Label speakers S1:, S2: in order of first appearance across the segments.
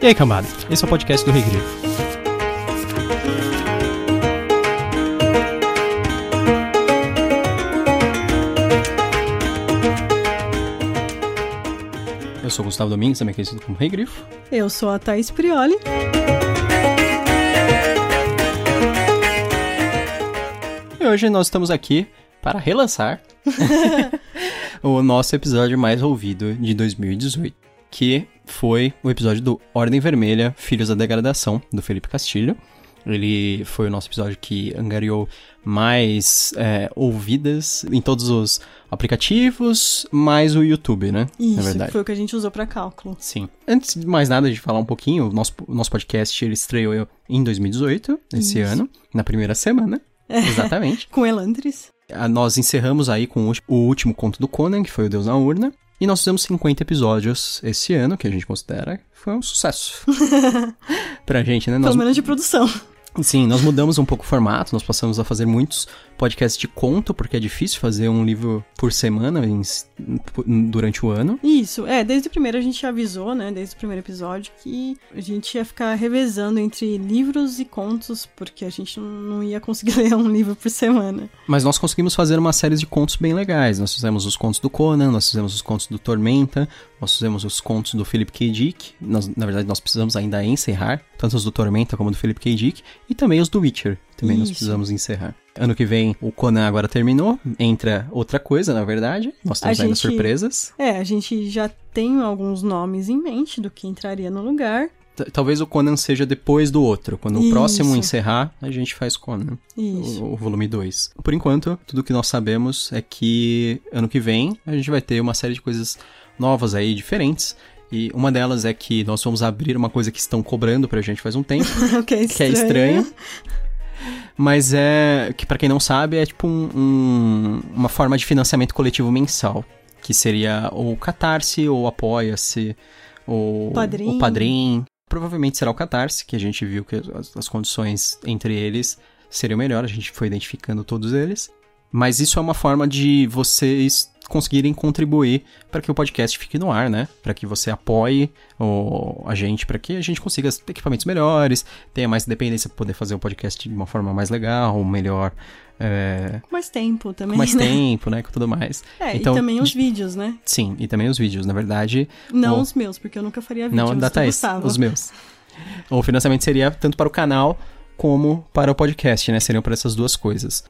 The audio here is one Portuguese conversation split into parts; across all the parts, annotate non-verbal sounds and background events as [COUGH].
S1: E aí, cambada? Esse é o podcast do Regrifo. Eu sou o Gustavo Domingues, também conhecido como Rei Grifo.
S2: Eu sou a Thaís Prioli.
S1: E hoje nós estamos aqui para relançar [LAUGHS] [LAUGHS] o nosso episódio mais ouvido de 2018, que foi o episódio do Ordem Vermelha, Filhos da Degradação, do Felipe Castilho. Ele foi o nosso episódio que angariou mais é, ouvidas em todos os aplicativos, mais o YouTube, né?
S2: Isso,
S1: Na verdade.
S2: foi o que a gente usou pra cálculo.
S1: Sim. Antes de mais nada, de falar um pouquinho, o nosso, o nosso podcast ele estreou em 2018, esse
S2: Isso.
S1: ano, na primeira semana. Exatamente. [LAUGHS]
S2: Com Elantris.
S1: Nós encerramos aí com o último conto do Conan, que foi o Deus na Urna. E nós fizemos 50 episódios esse ano, que a gente considera que foi um sucesso. [LAUGHS] pra gente, né? Nós,
S2: Pelo menos de produção.
S1: sim, nós mudamos um pouco o formato, nós passamos a fazer muitos podcasts de conto, porque é difícil fazer um livro por semana em- durante o ano.
S2: Isso, é, desde o primeiro a gente avisou, né, desde o primeiro episódio, que a gente ia ficar revezando entre livros e contos, porque a gente não- ia conseguir [LAUGHS] ler um livro por semana.
S1: Mas nós conseguimos fazer uma série de contos bem legais. Nós fizemos os contos do Conan, nós fizemos os contos do Tormenta, nós fizemos os contos do Philip K. Dick. Nós, na verdade, nós precisamos ainda encerrar, tanto os do Tormenta como do Philip K. Dick, e também os do Witcher. Também nós
S2: Isso.
S1: precisamos encerrar. Ano que vem, o Conan agora terminou, entra outra coisa, na verdade. Nós temos
S2: A
S1: ainda
S2: gente-
S1: surpresas.
S2: É, a gente já tem alguns nomes em mente do que entraria no lugar.
S1: T- Talvez o Conan seja depois do outro. Quando o
S2: Isso.
S1: próximo encerrar, a gente faz Conan.
S2: Isso.
S1: o, o volume 2. Por enquanto, tudo que nós sabemos é que ano que vem a gente vai ter uma série de coisas novas aí, diferentes. E uma delas é que nós vamos abrir uma coisa que estão cobrando pra gente faz um tempo, [LAUGHS]
S2: o que é
S1: que é
S2: estranho.
S1: Mas é. que pra quem não sabe, é tipo um- um- uma forma de financiamento coletivo mensal. Que seria ou Catarse, ou Apoia-se, ou
S2: Padrim.
S1: o Padrim. Provavelmente será o Catarse, que a gente viu que as, as condições entre eles seriam melhor, a gente foi identificando todos eles. Mas isso é uma forma de vocês conseguirem contribuir para que o podcast fique no ar, né? Para que você apoie o, a gente, para que a gente consiga equipamentos melhores, tenha mais independência para poder fazer o podcast de uma forma mais legal, melhor, é,
S2: Com mais tempo também.
S1: com mais [LAUGHS]
S2: né?
S1: tempo, né? Com tudo mais.
S2: É,
S1: Então,
S2: e também os
S1: de-
S2: vídeos, né?
S1: Sim, e também os vídeos. Na verdade,
S2: Não
S1: o-
S2: os meus, porque eu nunca faria vídeos
S1: não da Thaís, os meus. O financiamento seria tanto para o canal como para o podcast, né? Seriam para essas duas coisas.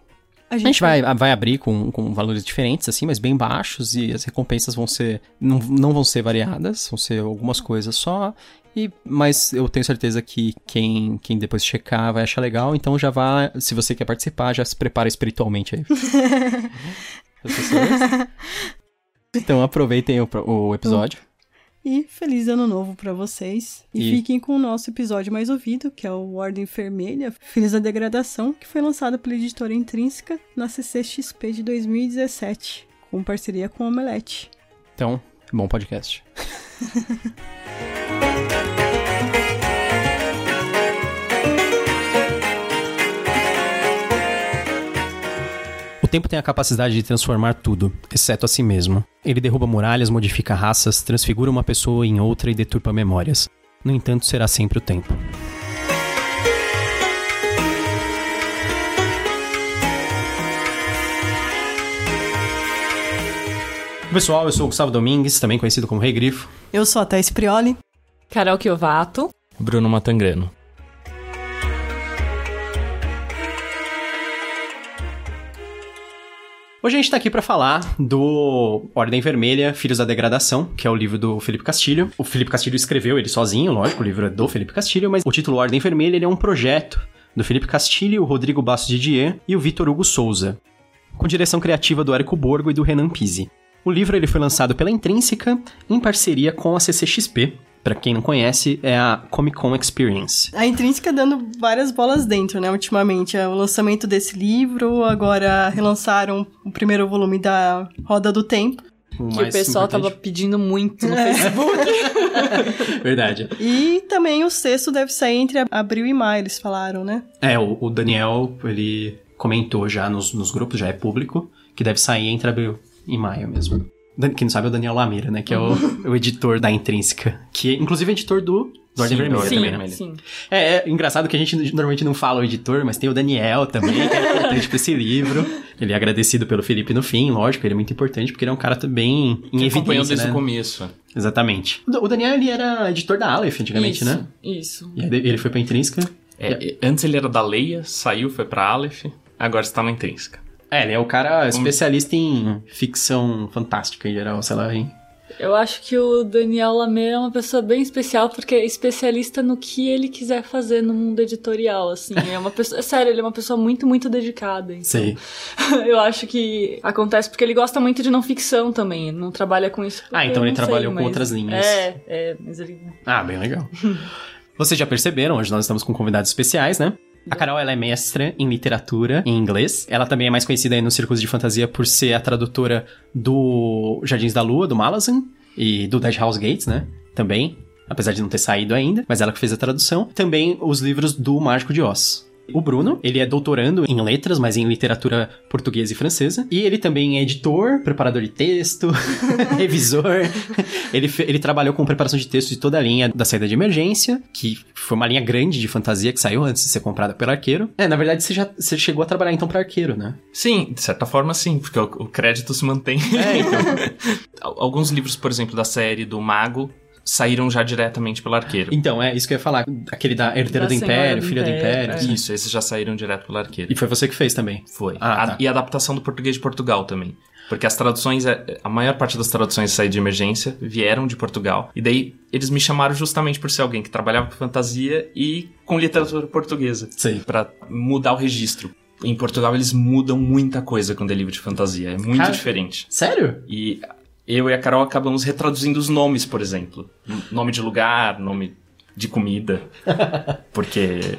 S2: A
S1: A gente vai, vai abrir com, com valores diferentes, assim, mas bem baixos, e as recompensas vão ser. Não, não vão ser variadas, vão ser algumas coisas só. E, mas eu tenho certeza que quem, quem depois checar vai achar legal, então já vá. Se você quer participar, já se prepara espiritualmente aí. [LAUGHS] Pessoas. [LAUGHS] Então aproveitem o, o episódio.
S2: E feliz ano novo pra vocês. E,
S1: E-
S2: fiquem com o nosso episódio mais ouvido, que é o Ordem Vermelha, Filhos da Degradação, que foi lançado pela editora Intrínseca na CCXP de 2017, com parceria com o Omelete.
S1: Então, bom podcast. [LAUGHS] tempo tem a capacidade de transformar tudo, exceto a si mesmo. Ele derruba muralhas, modifica raças, transfigura uma pessoa em outra e deturpa memórias. No entanto, será sempre o tempo. Pessoal, eu sou o Gustavo Domingues, também conhecido como Rei Grifo.
S2: Eu sou a Thais Prioli.
S3: Carol Chiovato.
S4: Bruno Matangrano.
S1: Hoje a gente tá aqui pra falar do Ordem Vermelha, Filhos da Degradação, que é o livro do Felipe Castilho. O Felipe Castilho escreveu ele sozinho, lógico, o livro é do Felipe Castilho, mas o título Ordem Vermelha ele é um projeto do Felipe Castilho, o Rodrigo Bastos Didier e o Vitor Hugo Souza, com direção criativa do Érico Borgo e do Renan Pizzi. O livro ele foi lançado pela Intrínseca em parceria com a CCXP. Pra quem não conhece, é a Comic Con Experience.
S2: A Intrínseca dando várias bolas dentro, né, ultimamente. É O lançamento desse livro, agora relançaram o primeiro volume da Roda do Tempo.
S3: Que o pessoal tava pedindo muito no Facebook. [LAUGHS]
S1: Verdade.
S2: E também o sexto deve sair entre abril e maio, eles falaram, né?
S1: É, o, o Daniel, ele comentou já nos, nos grupos, já é público, que deve sair entre abril e maio mesmo. Quem não sabe é o Daniel Lamira, né? Que é o, o editor da Intrínseca. Que é, inclusive, é editor do Do Ordem
S3: sim,
S1: Vermelha
S3: sim,
S1: também, né?
S3: Sim.
S1: É, é, engraçado que a gente normalmente não fala o editor, mas tem o Daniel também, que é importante pra esse livro. Ele é agradecido pelo Felipe no fim, lógico, ele é muito importante, porque ele é um cara também em
S4: que
S1: evidência,
S4: acompanhou desde
S1: né?
S4: o começo.
S1: Exatamente. O Daniel, ele era editor da Aleph antigamente,
S3: isso,
S1: né?
S3: Isso.
S1: E aí ele foi pra Intrínseca.
S4: É, Antes ele era da Leia, saiu, foi pra Aleph, agora está na Intrínseca.
S1: É, ele é o cara especialista em ficção fantástica em geral, sei lá, hein?
S3: Eu acho que o Daniel Lamer é uma pessoa bem especial porque é especialista no que ele quiser fazer no mundo editorial, assim. É uma pessoa, é sério, ele é uma pessoa muito, muito dedicada. Então,
S1: Sei. [LAUGHS]
S3: eu acho que acontece porque ele gosta muito de não ficção também. Ele não trabalha com isso.
S1: Ah, então ele trabalhou com
S3: mas-
S1: outras linhas.
S3: É, é, mas ele.
S1: Ah, bem legal. [LAUGHS] Vocês já perceberam, hoje nós estamos com convidados especiais, né? A Carol, ela é mestra em literatura em inglês. Ela também é mais conhecida aí nos círculos de fantasia por ser a tradutora do Jardins da Lua, do Malazan, e do Dead House Gates, né? Também, apesar de não ter saído ainda, mas ela que fez a tradução. Também os livros do Mágico de Oz. O Bruno, ele é doutorando em letras, mas em literatura portuguesa e francesa. E ele também é editor, preparador de texto, [LAUGHS] revisor. Ele, ele trabalhou com preparação de texto de toda a linha da saída de emergência, que foi uma linha grande de fantasia que saiu antes de ser comprada pelo arqueiro. É, na verdade, você já você chegou a trabalhar então para arqueiro, né?
S4: Sim, de certa forma sim, porque o, o crédito se mantém.
S1: É, então. [LAUGHS]
S4: Al- Alguns livros, por exemplo, da série do Mago, saíram já diretamente pelo arqueiro.
S1: Então, é isso que eu ia falar. Aquele da Herdeira
S3: Da
S1: do Império,
S3: do
S1: Filha do
S3: Império, é.
S4: Isso, esses já saíram direto pelo arqueiro.
S1: E foi você que fez também.
S4: Foi.
S1: Ah,
S4: A-
S1: tá.
S4: E a adaptação do português de Portugal também. Porque as traduções, é- a maior parte das traduções de saída de emergência vieram de Portugal. E daí eles me chamaram justamente por ser alguém que trabalhava com fantasia e com literatura portuguesa.
S1: Sei.
S4: Pra mudar o registro. Em Portugal eles mudam muita coisa quando é livro de fantasia. É muito
S1: Cara-
S4: diferente.
S1: Sério?
S4: E eu e a Carol acabamos retraduzindo os nomes, por exemplo. Nome de lugar, nome de comida. [LAUGHS] Porque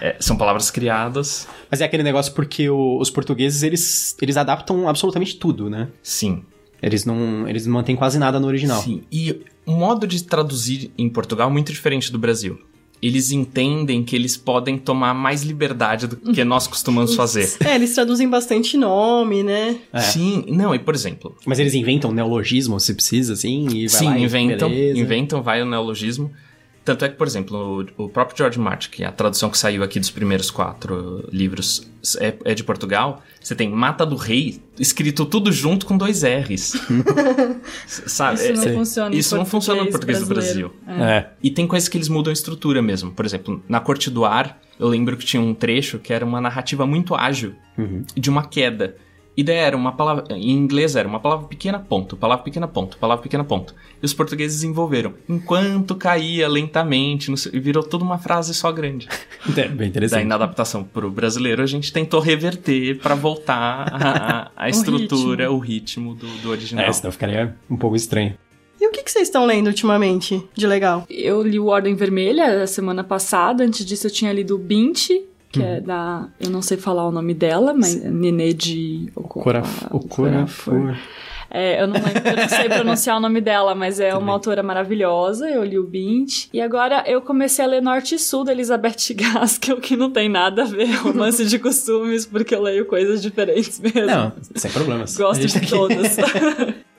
S4: é, são palavras criadas.
S1: Mas é aquele negócio porque o- os portugueses, eles, eles adaptam absolutamente tudo, né?
S4: Sim.
S1: Eles não, eles não mantêm quase nada no original.
S4: Sim. E o modo de traduzir em Portugal é muito diferente do Brasil. Eles entendem que eles podem tomar mais liberdade do que nós costumamos fazer.
S2: É, eles traduzem bastante nome, né?
S1: É.
S4: Sim, não, e por exemplo,
S1: Mas eles inventam neologismo se precisa, assim, e vai
S4: Sim,
S1: lá
S4: inventam,
S1: beleza.
S4: inventam, vai o neologismo. Tanto é que, por exemplo, o, o próprio George Martin, que é a tradução que saiu aqui dos primeiros quatro livros é, é de Portugal, você tem Mata do Rei escrito tudo junto com dois R's. [LAUGHS] Sabe?
S3: Isso não
S4: É-
S3: funciona
S4: Isso não funciona no português do
S3: brasileiro.
S4: Brasil.
S1: É.
S4: E tem coisas que eles mudam a estrutura mesmo. Por exemplo, na Corte do Ar, eu lembro que tinha um trecho que era uma narrativa muito ágil de uma queda. E daí era uma palavra. Em inglês era uma palavra pequena, ponto, palavra pequena, ponto, palavra pequena, ponto. E os portugueses desenvolveram. Enquanto caía lentamente, e virou toda uma frase só grande. [LAUGHS]
S1: É, bem
S4: Daí
S1: interessante.
S4: na adaptação pro brasileiro a gente tentou reverter pra voltar a, a- a [LAUGHS] estrutura, o ritmo, do, do original.
S1: É, senão ficaria um pouco estranho.
S2: E o que, que vocês estão lendo ultimamente de legal?
S3: Eu li o Ordem Vermelha a semana passada. Antes disso, eu tinha lido o Bint, que é da. Eu não sei falar o nome dela, mas é Nenê de.
S1: Corafor.
S3: É, eu não, lembro, eu não sei [LAUGHS] pronunciar o nome dela, mas é uma autora maravilhosa. Eu li o Bint. E agora eu comecei a ler Norte e Sul da Elizabeth [LAUGHS] Gaskell, que não tem nada a ver romance de costumes, porque eu leio coisas diferentes mesmo.
S1: Não, sem problemas.
S3: Gosto de
S1: tá
S3: todas. [LAUGHS]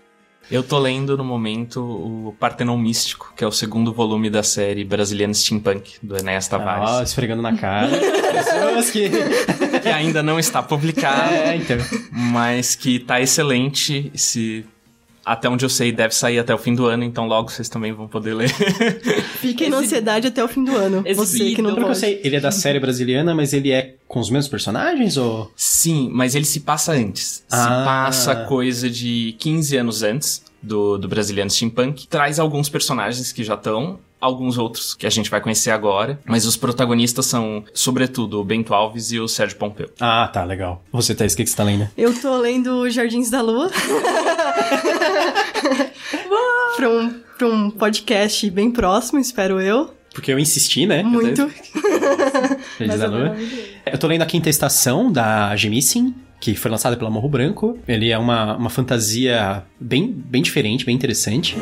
S4: Eu tô lendo no momento o Partenon Místico, que é o segundo volume da série brasileira Steampunk, do Enéas Tavares.
S1: Ó, esfregando na cara. [LAUGHS] Pessoas que...
S4: que ainda não está publicado,
S1: É, então.
S4: mas que tá excelente. Se até onde eu sei deve sair até o fim do ano, então logo vocês também vão poder ler. [LAUGHS]
S2: Fiquem na ansiedade até o fim do ano. Você que não
S1: que eu
S2: pode.
S1: sei, ele é da [LAUGHS] série brasileira, mas ele é com os mesmos personagens ou...
S4: Sim, mas ele se passa antes. Se
S1: Ah.
S4: passa coisa de 15 anos antes do, do Brasiliano Steampunk. Traz alguns personagens que já estão, alguns outros que a gente vai conhecer agora, mas os protagonistas são, sobretudo, o Bento Alves e o Sérgio Pompeu.
S1: Ah, tá, legal. Você, Thaís, o que que você tá lendo?
S2: Eu tô lendo Jardins da Lua. [LAUGHS] pra, um, pra um podcast bem próximo, espero eu.
S1: Porque eu insisti, né?
S2: Muito.
S1: Jardim [LAUGHS]
S3: Mas
S1: da
S3: é
S1: Lua. Eu tô lendo a quinta estação da Gemissin, que foi lançada pela Morro Branco. Ele é uma, uma fantasia bem, bem diferente, bem interessante.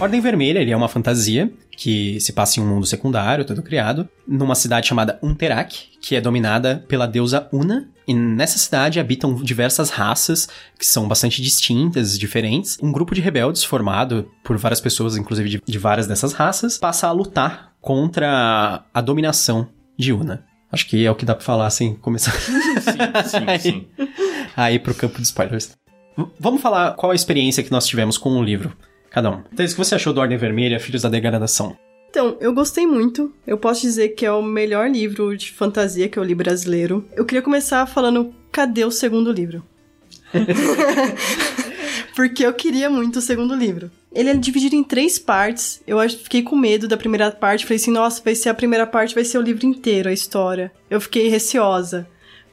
S1: Ordem Vermelha, ele é uma fantasia que se passa em um mundo secundário, todo criado, numa cidade chamada Unterak, que é dominada pela deusa Una. E nessa cidade habitam diversas raças que são bastante distintas, diferentes. Um grupo de rebeldes formado por várias pessoas, inclusive de, de várias dessas raças, passa a lutar contra a dominação de Una. Acho que é o que dá pra falar sem começar. [LAUGHS]
S4: Sim, sim, sim.
S1: Aí pro campo de spoilers. V- vamos falar qual a experiência que nós tivemos com o livro, cada um. Então, o que você achou do Ordem Vermelha, Filhos da Degradação?
S2: Então, eu gostei muito. Eu posso dizer que é o melhor livro de fantasia que eu li brasileiro. Eu queria começar falando, cadê o segundo livro? [LAUGHS] [LAUGHS] Porque eu queria muito o segundo livro. Ele é dividido em três partes. Eu acho- fiquei com medo da primeira parte. Falei assim, nossa, vai ser a primeira parte, vai ser o livro inteiro, a história. Eu fiquei receosa.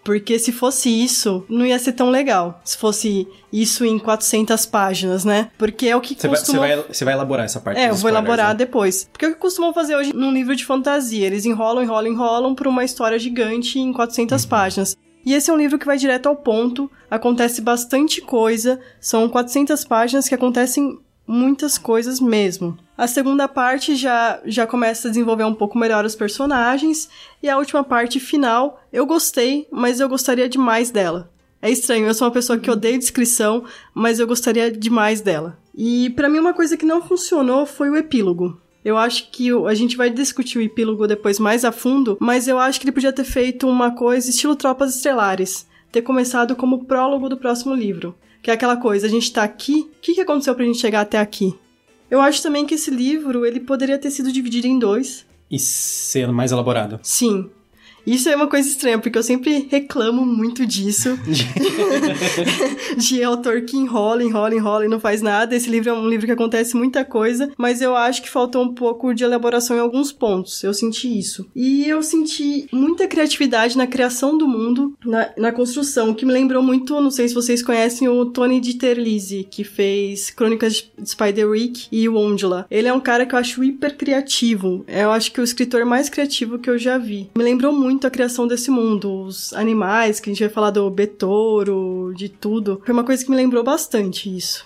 S2: Porque se fosse isso, não ia ser tão legal. Se fosse isso em 400 páginas, né? Porque é o que
S1: Você vai, você,
S2: costuma
S1: vai, você vai elaborar essa parte
S2: é, eu vou elaborar
S1: né?
S2: depois. Porque é o que costumam fazer hoje num livro de fantasia. Eles enrolam, enrolam, enrolam por uma história gigante em 400 páginas. E esse é um livro que vai direto ao ponto, acontece bastante coisa, são 400 páginas que acontecem muitas coisas mesmo. A segunda parte já, já começa a desenvolver um pouco melhor os personagens, e a última parte final, eu gostei, mas eu gostaria demais dela. É estranho, eu sou uma pessoa que odeia descrição, mas eu gostaria demais dela. E pra mim uma coisa que não funcionou foi o epílogo. Eu acho que a gente vai discutir o epílogo depois mais a fundo, mas eu acho que ele podia ter feito uma coisa estilo Tropas Estelares, ter começado como prólogo do próximo livro, que é aquela coisa, a gente tá aqui, o que, que aconteceu pra gente chegar até aqui? Eu acho também que esse livro, ele poderia ter sido dividido em dois,
S1: E ser mais elaborado.
S2: Sim. Isso é uma coisa estranha, porque eu sempre reclamo muito disso. [LAUGHS] de autor que enrola, enrola, enrola e não faz nada. Esse livro é um livro que acontece muita coisa, mas eu acho que faltou um pouco de elaboração em alguns pontos. Eu senti isso. E eu senti muita criatividade na criação do mundo, na, na construção, que me lembrou muito, não sei se vocês conhecem, o Tony de Terlizzi, que fez Crônicas de Spider-Week e o Ondula. Ele é um cara que eu acho hiper criativo. Eu acho que é o escritor mais criativo que eu já vi. Me lembrou muito a criação desse mundo, os animais, que a gente vai falar do Betouro, de tudo. Foi uma coisa que me lembrou bastante isso.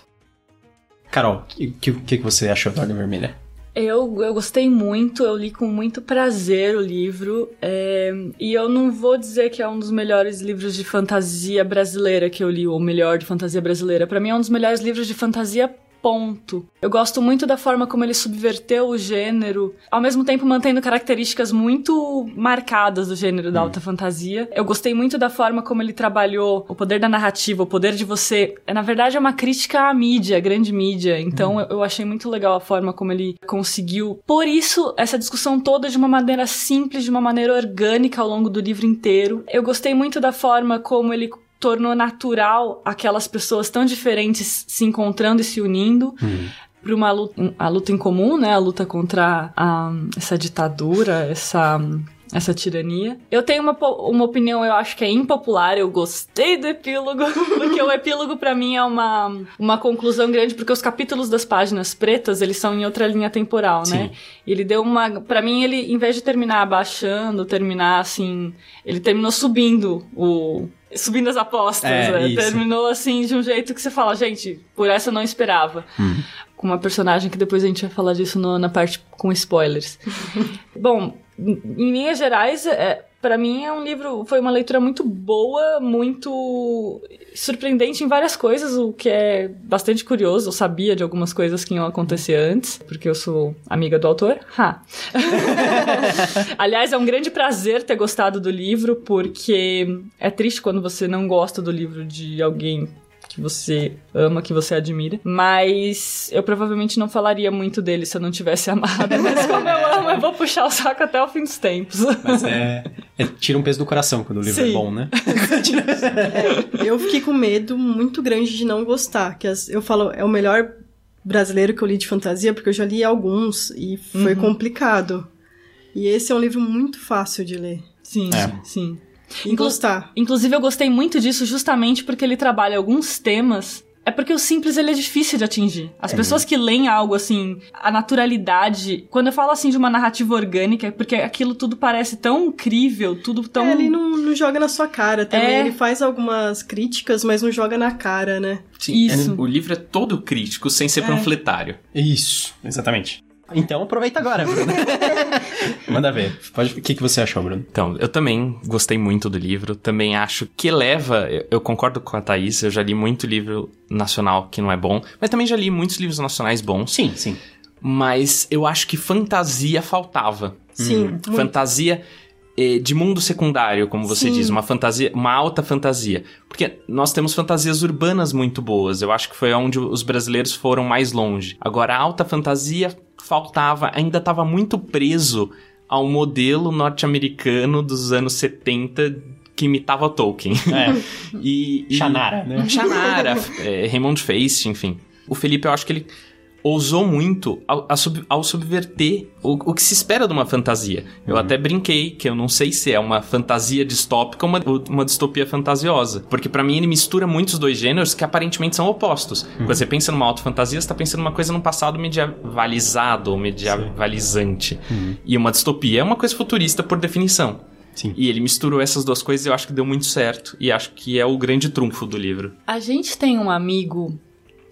S1: Carol, o que, que, que você achou da Ordem Vermelha?
S3: Eu, eu gostei muito, eu li com muito prazer o livro. é, e eu não vou dizer que é um dos melhores livros de fantasia brasileira que eu li, ou o melhor de fantasia brasileira. Pra mim é um dos melhores livros de fantasia. Ponto. Eu gosto muito da forma como ele subverteu o gênero, ao mesmo tempo mantendo características muito marcadas do gênero da alta fantasia. Eu gostei muito da forma como ele trabalhou o poder da narrativa, o poder de você. Na verdade, é uma crítica à mídia, à grande mídia. Então, eu, eu achei muito legal a forma como ele conseguiu. Por isso, essa discussão toda de uma maneira simples, de uma maneira orgânica ao longo do livro inteiro. Eu gostei muito da forma como ele tornou natural aquelas pessoas tão diferentes se encontrando e se unindo para uma luta, a luta em comum, né? A luta contra a, essa ditadura, essa essa tirania. Eu tenho uma, uma opinião, eu acho que é impopular, eu gostei do epílogo, [LAUGHS] porque o epílogo pra mim é uma, uma conclusão grande, porque os capítulos das páginas pretas, eles são em outra linha temporal, né? E ele deu uma, Pra mim ele, em vez de terminar abaixando, terminar assim, ele terminou subindo o subindo as apostas,
S1: É,
S3: né? terminou assim de um jeito que você fala, gente, por essa eu não esperava com uma personagem que depois a gente vai falar disso no- na parte com spoilers. [LAUGHS] Bom, em linhas gerais, é, para mim é um livro, foi uma leitura muito boa, muito surpreendente em várias coisas, o que é bastante curioso. Eu sabia de algumas coisas que iam acontecer antes, porque eu sou amiga do autor. Ha. [LAUGHS] Aliás, é um grande prazer ter gostado do livro, porque é triste quando você não gosta do livro de alguém que você ama, que você admira. Mas eu provavelmente não falaria muito dele se eu não tivesse [LAUGHS] amado. Mas como eu amo, eu vou puxar o saco até o fim dos tempos.
S1: Mas é, é- Tira um peso do coração quando o livro
S3: Sim.
S1: é bom, né? [LAUGHS]
S2: Eu fiquei com medo muito grande de não gostar, que as- eu falo, é o melhor brasileiro que eu li de fantasia, porque eu já li alguns e foi complicado. E esse é um livro muito fácil de ler
S3: Sim,
S1: É.
S3: sim.
S2: E
S3: Inclu-
S2: gostar.
S3: Inclusive, eu gostei muito disso justamente porque ele trabalha alguns temas é porque o simples ele é difícil de atingir. As é. pessoas que leem algo assim, a naturalidade. Quando eu falo assim de uma narrativa orgânica, é porque aquilo tudo parece tão incrível, tudo tão.
S2: É, ele não, não joga na sua cara também. É. Ele faz algumas críticas, mas não joga na cara, né?
S4: Sim, Isso. É, o livro é todo crítico, sem ser é. panfletário.
S1: Isso, exatamente. Então aproveita agora, Bruno. [LAUGHS] Manda ver. Pode... O que, que você achou, Bruno?
S4: Então, eu também gostei muito do livro. Também acho que leva. Eu, eu concordo com a Thaís, eu já li muito livro nacional que não é bom, mas também já li muitos livros nacionais bons.
S1: Sim, sim.
S4: Mas eu acho que fantasia faltava.
S2: Sim. Hum.
S4: Fantasia eh, de mundo secundário, como você Sim. diz, uma fantasia, uma alta fantasia. Porque nós temos fantasias urbanas muito boas. Eu acho que foi onde os brasileiros foram mais longe. Agora, a alta fantasia faltava, ainda estava muito preso ao modelo norte-americano dos anos 70 que imitava Tolkien.
S1: É. [LAUGHS] e, e, Shannara, né?
S4: Shannara, é, Raymond Feist, enfim. O Felipe, eu acho que ele ousou muito ao, ao subverter o, o, que se espera de uma fantasia. Eu uhum. até brinquei que eu não sei se é uma fantasia distópica ou uma, uma distopia fantasiosa. Porque para mim ele mistura muitos dois gêneros que aparentemente são opostos. Uhum. Quando você pensa numa auto-fantasia, você tá pensando numa coisa num passado medievalizado ou medievalizante. Uhum. E uma distopia é uma coisa futurista por definição.
S1: Sim.
S4: E ele misturou essas duas coisas e eu acho que deu muito certo. E acho que é o grande trunfo do livro.
S3: A gente tem um amigo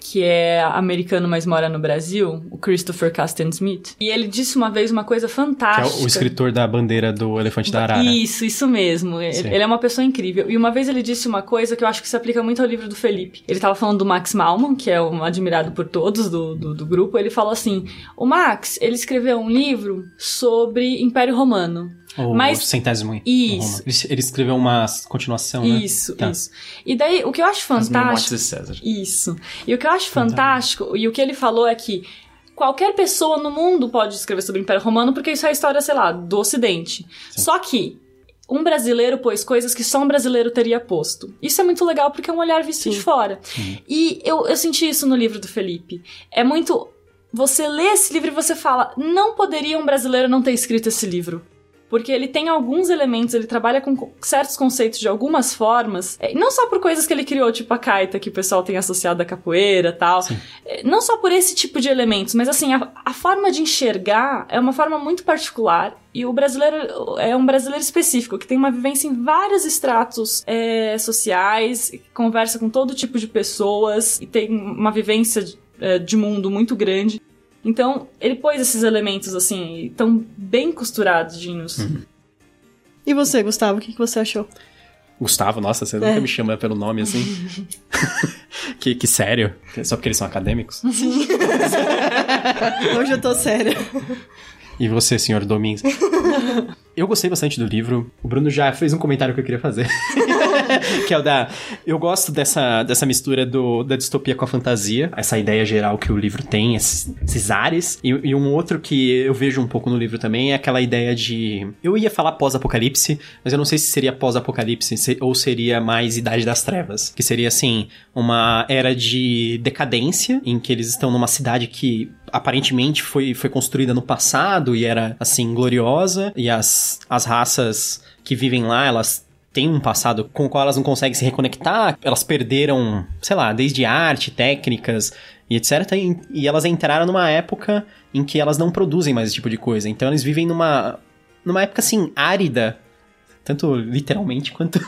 S3: que é americano, mas mora no Brasil, o Christopher Casten Smith. E ele disse uma vez uma coisa fantástica.
S1: Que é o escritor da bandeira do elefante da Arara.
S3: Isso, isso mesmo. Sim. Ele é uma pessoa incrível. E uma vez ele disse uma coisa que eu acho que se aplica muito ao livro do Felipe. Ele estava falando do Max Malman, que é um admirado por todos do, do, do grupo. Ele falou assim: o Max, ele escreveu um livro sobre Império Romano.
S1: O Mas, centésimo
S3: Isso.
S1: Ele, ele, escreveu uma continuação, né?
S3: Isso, tá. isso. E daí, o que eu acho fantástico...
S4: As de César.
S3: Isso. E o que eu acho fantástico, e o que ele falou é que qualquer pessoa no mundo pode escrever sobre o Império Romano, porque isso é a história, sei lá, do Ocidente. Sim. Só que um brasileiro pôs coisas que só um brasileiro teria posto. Isso é muito legal porque é um olhar visto Sim. de fora. Sim. E eu, eu senti isso no livro do Felipe. É muito. Você lê esse livro e você fala: não poderia um brasileiro não ter escrito esse livro porque ele tem alguns elementos, ele trabalha com certos conceitos de algumas formas, é, não só por coisas que ele criou, tipo a caita que o pessoal tem associado à capoeira tal, Sim. É, não só por esse tipo de elementos, mas assim, a, a forma de enxergar é uma forma muito particular e o brasileiro é um brasileiro específico, que tem uma vivência em vários estratos é, sociais, conversa com todo tipo de pessoas e tem uma vivência de, é, de mundo muito grande. Então, ele pôs esses elementos, assim, tão bem costuradinhos. Uhum.
S2: E você, Gustavo, o que, que você achou?
S1: Gustavo, nossa, você é. nunca me chama pelo nome assim. [LAUGHS] que, que sério? Só porque eles são acadêmicos?
S2: Sim. Hoje eu tô séria.
S1: E você, senhor Domingos? [LAUGHS] Eu gostei bastante do livro. O Bruno já fez um comentário que eu queria fazer. [LAUGHS] [LAUGHS] que é o da. Eu gosto dessa, dessa mistura do, da distopia com a fantasia. Essa ideia geral que o livro tem, esses, esses ares. E, e, um outro que eu vejo um pouco no livro também é aquela ideia de. Eu ia falar pós-apocalipse, mas eu não sei se seria pós-apocalipse ou seria mais Idade das Trevas. Que seria assim, uma era de decadência, em que eles estão numa cidade que aparentemente foi, foi construída no passado e era, assim, gloriosa, e as, as raças que vivem lá, elas têm um passado com o qual elas não conseguem se reconectar, elas perderam, sei lá, desde arte, técnicas e etc. E, e elas entraram numa época em que elas não produzem mais esse tipo de coisa. Então eles vivem numa, numa época, assim, árida tanto literalmente quanto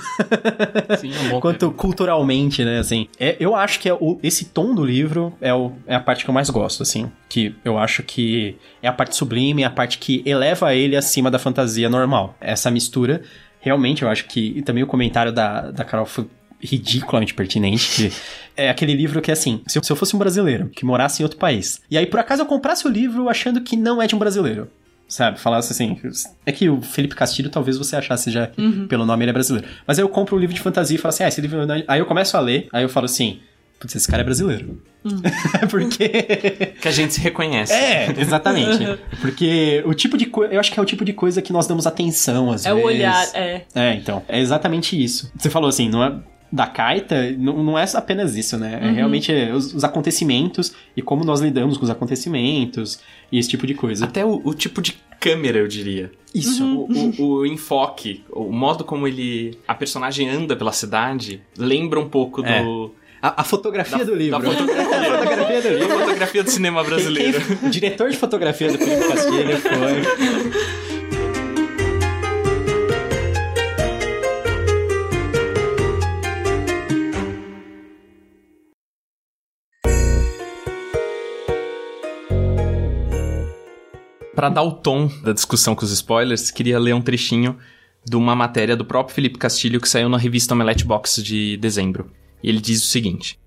S1: [LAUGHS] Sim, é quanto culturalmente, né, assim. É, eu acho que é o, esse tom do livro é, o, é a parte que eu mais gosto, assim, que eu acho que é a parte sublime, é a parte que eleva ele acima da fantasia normal. Essa mistura, realmente, eu acho que e também o comentário da, da Carol foi ridiculamente pertinente, que é aquele livro que é assim, se eu fosse um brasileiro que morasse em outro país, e aí por acaso eu comprasse o livro achando que não é de um brasileiro, sabe? Falasse assim. É que o Felipe Castilho talvez você achasse já, uhum. pelo nome ele é brasileiro. Mas aí eu compro um livro de fantasia e falo assim, ah, esse livro. É aí eu começo a ler, aí eu falo assim. Putz, esse cara é brasileiro. Hum. [LAUGHS] Porque.
S4: Que a gente se reconhece.
S1: É, exatamente. [LAUGHS] Porque o tipo de coisa. Eu acho que é o tipo de coisa que nós damos atenção, às
S3: é
S1: vezes.
S3: É o olhar, é.
S1: É, então. É exatamente isso. Você falou assim, não é da Kaita não, não é apenas isso, né? É uhum. realmente os, os, acontecimentos e como nós lidamos com os acontecimentos e esse tipo de coisa.
S4: Até o, o tipo de câmera, eu diria.
S1: Isso.
S4: Uhum. O, o, o, enfoque, o modo como ele. a personagem anda pela cidade lembra um pouco é. do
S1: A, a fotografia do livro.
S4: Da fotografia. [LAUGHS]
S1: a fotografia do livro.
S4: fotografia do cinema brasileiro.
S1: Quem- o diretor de fotografia do Felipe Castilho [LAUGHS] foi.
S4: Pra dar o tom da discussão com os spoilers, queria ler um trechinho de uma matéria do próprio Felipe Castilho que saiu na revista Omelette Box de dezembro. Ele diz o seguinte: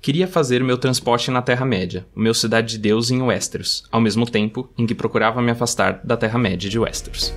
S4: Queria fazer meu transporte na Terra-média, o meu Cidade de Deus em Westeros, ao mesmo tempo em que procurava me afastar da Terra-média de Westeros.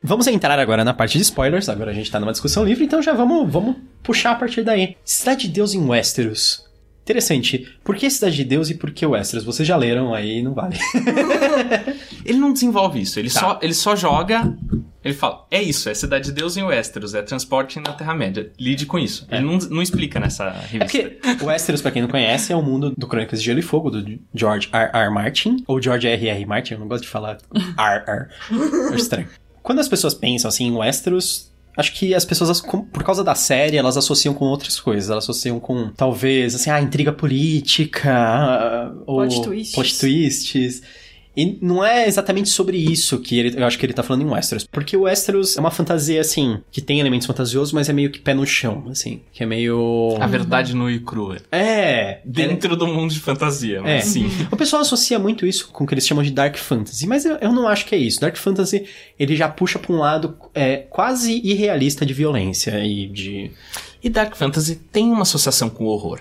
S1: Vamos entrar agora na parte de spoilers. Agora a gente tá numa discussão livre, então já vamos, vamos puxar a partir daí. Cidade de Deus em Westeros. Interessante. Por que Cidade de Deus e por que Westeros? Vocês já leram aí, não vale. [LAUGHS]
S4: Ele não desenvolve isso, ele,
S1: Tá.
S4: só, ele só joga. Ele fala: é isso, é Cidade de Deus em Westeros, é transporte na Terra-média. Lide com isso. Ele não, não explica nessa
S1: É
S4: revista.
S1: porque Westeros, pra quem não conhece, é o mundo do Crônicas de Gelo e Fogo, do George R. R. Martin, ou George R. R. Martin, eu não gosto de falar R. R. [LAUGHS] É estranho. Quando as pessoas pensam assim em Westeros, acho que as pessoas, por causa da série, elas associam com outras coisas. Elas associam com, talvez, assim, ah, intriga política, ah, ou
S2: Plot twists.
S1: plot twists. E não é exatamente sobre isso que ele, eu acho que ele tá falando em Westeros. Porque o Westeros é uma fantasia, assim, que tem elementos fantasiosos, mas é meio que pé no chão, assim. Que é meio...
S4: A verdade nua e crua.
S1: É,
S4: Dentro do mundo de fantasia,
S1: é.
S4: mas sim. [LAUGHS]
S1: O pessoal associa muito isso com o que eles chamam de Dark Fantasy, mas eu, eu não acho que é isso. Dark Fantasy, ele já puxa pra um lado é, quase irrealista de violência e de...
S4: E Dark Fantasy tem uma associação com o horror.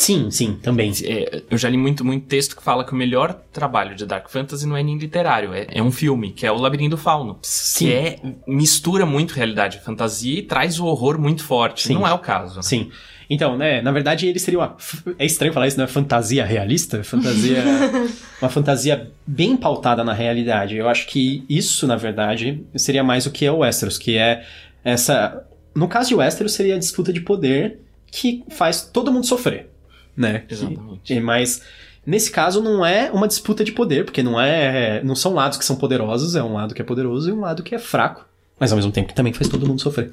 S1: Sim, sim, também.
S4: É, eu já li muito, muito texto que fala que o melhor trabalho de Dark Fantasy não é nem literário, é, é um filme, que é o Labirinto do Fauno.
S1: Sim.
S4: Que é, mistura muito realidade e fantasia e traz o horror muito forte.
S1: Sim.
S4: Não é o caso.
S1: Sim. Então, né, na verdade ele seria uma... É estranho falar isso, não é fantasia realista? Fantasia... [LAUGHS] uma fantasia bem pautada na realidade. Eu acho que isso, na verdade, seria mais o que é o Westeros, que é essa... No caso de Westeros, seria a disputa de poder que faz todo mundo sofrer, né? Que-
S4: Exatamente.
S1: E- Mas nesse caso não é uma disputa de poder, porque não é, não são lados que são poderosos, é um lado que é poderoso e um lado que é fraco, mas ao mesmo tempo que também faz todo mundo sofrer.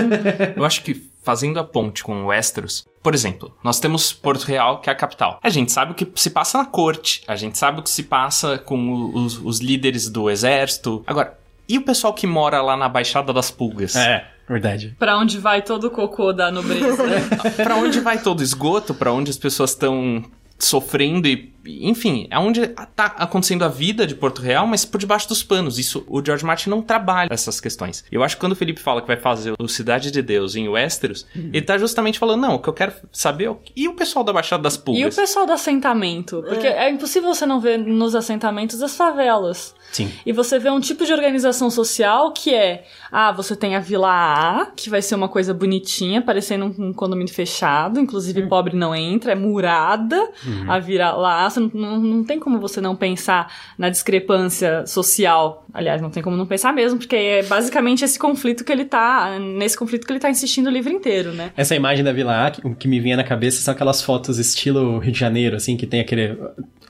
S1: [LAUGHS]
S4: Eu acho que fazendo a ponte com Westeros, por exemplo, nós temos Porto Real, que é a capital. A gente sabe o que se passa na corte, a gente sabe o que se passa com os, os líderes do exército. Agora, e o pessoal que mora lá na Baixada das Pulgas?
S1: É, verdade.
S3: Pra onde vai todo o cocô da nobreza? [LAUGHS]
S4: Pra onde vai todo o esgoto? Pra onde as pessoas estão sofrendo e, enfim, é onde tá acontecendo a vida de Porto Real, mas por debaixo dos panos. Isso o George Martin não trabalha essas questões. Eu acho que quando o Felipe fala que vai fazer o Cidade de Deus em Westeros, ele tá justamente falando, não, o que eu quero saber é o... e o pessoal da Baixada das
S3: E o
S4: Pulgas.
S3: pessoal do assentamento? Porque é. impossível você não ver nos assentamentos as favelas.
S1: Sim.
S3: E você vê um tipo de organização social que é: ah, você tem a Vila A, que vai ser uma coisa bonitinha, parecendo um, um condomínio fechado, inclusive pobre não entra, é murada. A Vila lá, você não, não, não tem como você não pensar na discrepância social. Aliás, não tem como não pensar mesmo, porque é basicamente esse conflito que ele tá. Nesse conflito que ele tá insistindo o livro inteiro, né?
S1: Essa imagem da Vila A, que- o que me vinha na cabeça são aquelas fotos estilo Rio de Janeiro, assim, que tem aquele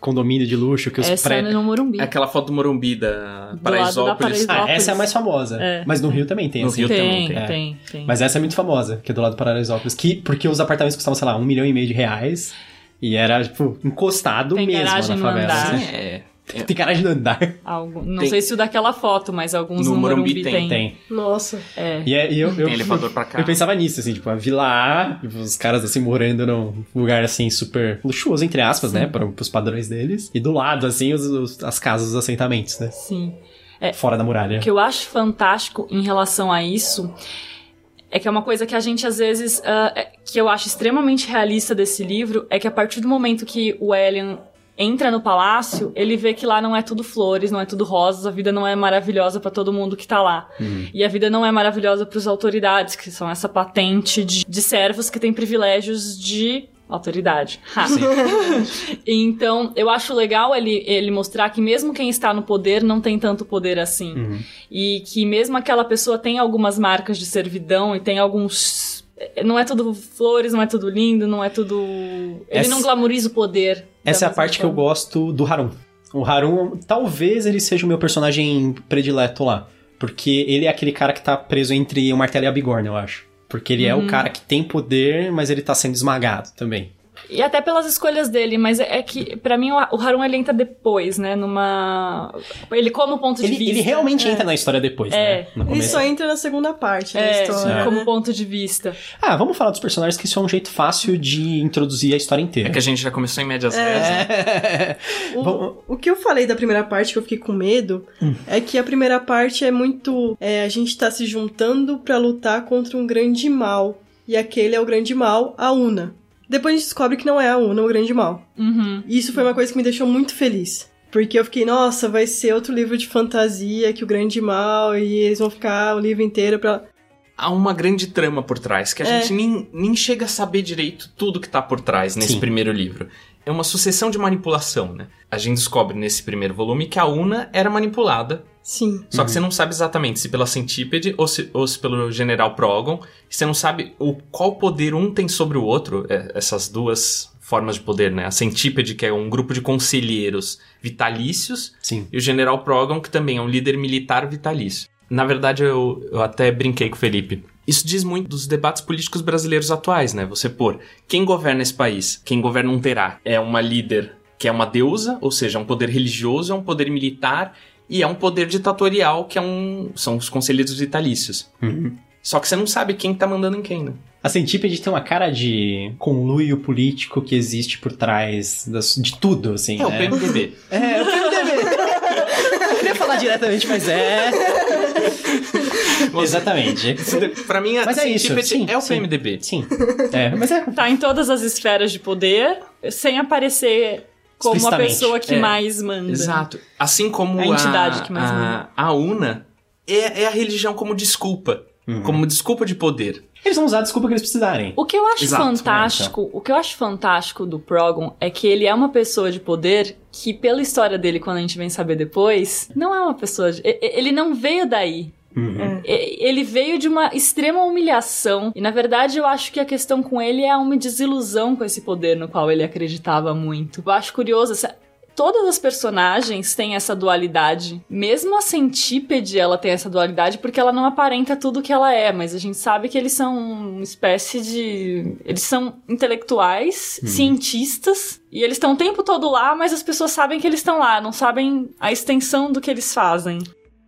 S1: condomínio de luxo que os
S3: Essa é
S1: pré...
S3: no Morumbi.
S4: É aquela foto do Morumbi da
S3: Do da
S4: Paraisópolis.
S3: Paraisópolis.
S1: Ah, essa é a mais famosa.
S3: É.
S1: Mas no Rio também tem,
S4: No
S1: assim.
S4: Rio também
S3: tem,
S1: tem.
S3: tem, tem.
S1: Mas essa é muito famosa, que é do lado do Paraisópolis. Que, porque os apartamentos custavam, sei lá, um milhão e meio de reais. E era, tipo, encostado
S3: Tem
S1: mesmo na favela.
S3: andar.
S1: assim.
S4: É,
S1: Tem garagem no andar.
S3: Algum- não
S4: Tem.
S3: sei se o daquela foto, mas alguns
S4: No
S3: no,
S4: Morumbi
S3: Morumbi,
S4: tem,
S3: tem.
S1: Tem.
S2: Nossa.
S3: É.
S1: E, é- e eu, eu,
S4: Tem elevador pra cá.
S1: Eu pensava nisso, assim, tipo, a Vila A, tipo, os caras, assim, morando num lugar, assim, super luxuoso, entre aspas, né, para os padrões deles. E do lado, assim, os, os- as casas, os assentamentos, né,
S3: Sim.
S1: fora da muralha.
S3: O que eu acho fantástico em relação a isso é que é uma coisa que a gente às vezes. é- que eu acho extremamente realista desse livro é que a partir do momento que o Elian entra no palácio, ele vê que lá não é tudo flores, não é tudo rosas, a vida não é maravilhosa pra todo mundo que tá lá. E a vida não é maravilhosa pras autoridades, que são essa patente de, de servos que têm privilégios de autoridade. [LAUGHS] Então, eu acho legal ele, ele mostrar que mesmo quem está no poder não tem tanto poder assim.
S1: Uhum.
S3: E que mesmo aquela pessoa tem algumas marcas de servidão e tem alguns. Não é tudo flores, não é tudo lindo, não é tudo. Ele
S1: Essa-
S3: não glamoriza o poder.
S1: Essa é a parte que eu gosto do Harun. O Harun, talvez ele seja o meu personagem predileto lá. Porque ele é aquele cara que tá preso entre o martelo e a bigorna, eu acho. Porque ele é o cara que tem poder, mas ele tá sendo esmagado também.
S3: E até pelas escolhas dele, mas é é que, pra mim, o Harun ele entra depois, né? Numa. Ele como ponto de
S1: Ele,
S3: vista.
S1: ele realmente entra na história depois,
S3: É.
S1: né? No
S2: Ele só entra na segunda parte da
S3: É,
S2: história.
S3: como ponto de vista.
S1: Ah, vamos falar dos personagens, que isso é um jeito fácil de introduzir a história inteira.
S4: É que a gente já começou em médias zeros. né? [LAUGHS]
S1: Vamos-
S2: O, o que eu falei da primeira parte que eu fiquei com medo é que a primeira parte é muito. é, a gente tá se juntando pra lutar contra um grande mal. E aquele é o grande mal, a Una. Depois a gente descobre que não é a Una o grande mal.
S3: Uhum.
S2: E isso foi uma coisa que me deixou muito feliz. Porque eu fiquei, nossa, vai ser outro livro de fantasia que o grande mal e eles vão ficar o livro inteiro pra.
S4: Há uma grande trama por trás, que a
S2: É.
S4: gente nem, nem chega a saber direito tudo que tá por trás nesse
S1: Sim.
S4: primeiro livro. É uma sucessão de manipulação, né? A gente descobre nesse primeiro volume que a Una era manipulada,
S2: Sim.
S4: só que você não sabe exatamente se pela Centípede ou se, ou se pelo General Progon. Você não sabe o qual poder um tem sobre o outro, é, essas duas formas de poder, né? A Centípede, que é um grupo de conselheiros vitalícios,
S1: Sim.
S4: e o General Progon, que também é um líder militar vitalício. Na verdade, eu, eu até brinquei com o Felipe. Isso diz muito dos debates políticos brasileiros atuais, né? Você pôr quem governa esse país, quem governa um terá, é uma líder que é uma deusa, ou seja, é um poder religioso, é um poder militar e é um poder ditatorial que é um são os conselheiros vitalícios. Só que você não sabe quem tá mandando em quem, né?
S1: A Centípede tem uma cara de conluio político que existe por trás das- de tudo, assim.
S4: É o
S1: né?
S4: PMDB.
S1: É, o PMDB. [LAUGHS] Eu queria falar diretamente, mas é. [LAUGHS] Exatamente.
S4: pra mim, a
S1: Mas é isso,
S4: Centípede
S1: sim,
S4: é o
S1: sim.
S4: PMDB.
S1: Sim. É, mas é.
S3: Tá em todas as esferas de poder, sem aparecer como a pessoa que
S4: É,
S3: mais manda.
S4: Exato. Assim como
S3: A
S4: a,
S3: entidade que mais
S4: a,
S3: manda.
S4: a UNA é, é a religião como desculpa.
S1: Uhum.
S4: Como desculpa de poder.
S1: Eles vão usar a desculpa que eles precisarem.
S3: O que eu acho
S4: Exato,
S3: fantástico, o que eu acho fantástico do Progon é que ele é uma pessoa de poder que, pela história dele, quando a gente vem saber depois, não é uma pessoa de. Ele não veio daí.
S1: Uhum.
S3: E- Ele veio de uma extrema humilhação. E na verdade eu acho que a questão com ele é uma desilusão com esse poder no qual ele acreditava muito. Eu acho curioso. essa- Todas as personagens têm essa dualidade. Mesmo a Centípede, ela tem essa dualidade porque ela não aparenta tudo que ela é, mas a gente sabe que eles são uma espécie de. Eles são intelectuais, cientistas, e eles estão o tempo todo lá, mas as pessoas sabem que eles estão lá, não sabem a extensão do que eles fazem.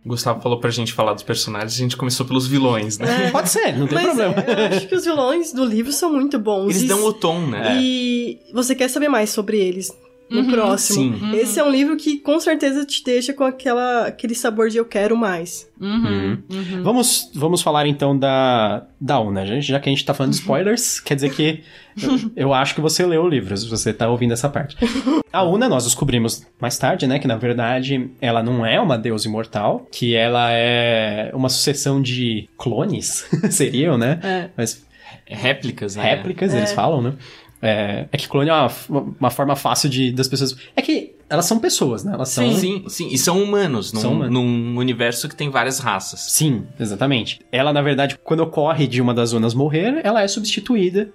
S4: Gustavo falou pra gente falar dos personagens, a gente começou pelos vilões, né?
S1: Pode ser, não tem
S2: Mas
S1: problema.
S2: eu acho que os vilões do livro são muito bons.
S4: Eles
S2: E-
S4: dão o tom, né?
S2: E você quer saber mais sobre eles no próximo.
S4: Sim.
S2: Esse é um livro que com certeza te deixa com aquela, aquele sabor de eu quero mais.
S3: Uhum, uhum.
S1: Vamos, vamos falar então da, da Una, gente. Já que a gente tá falando de spoilers, quer dizer que eu, eu acho que você leu o livro, se você tá ouvindo essa parte. [LAUGHS] A Una, nós descobrimos mais tarde, né, que na verdade ela não é uma deusa imortal, que ela é uma sucessão de clones, [LAUGHS] seriam, né?
S2: É.
S1: Mas
S4: Réplicas, né?
S1: réplicas, eles falam, né? É, é que clone é uma, uma forma fácil de, das pessoas. É que elas são pessoas, né? Elas são.
S4: Sim, sim, sim. E são humanos, num,
S1: São humanos.
S4: num universo que tem várias raças.
S1: Sim, exatamente. Ela, na verdade, quando ocorre de uma das unas morrer, ela é substituída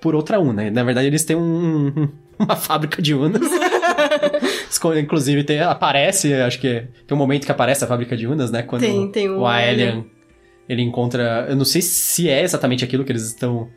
S1: por outra una. Na verdade, eles têm um- uma fábrica de unas. [LAUGHS] Inclusive, tem, aparece, acho que tem um momento que aparece a fábrica de unas, né? Quando
S2: Tem, tem
S1: o
S2: o
S1: Aelian, ele encontra... Eu não sei se é exatamente aquilo que eles estão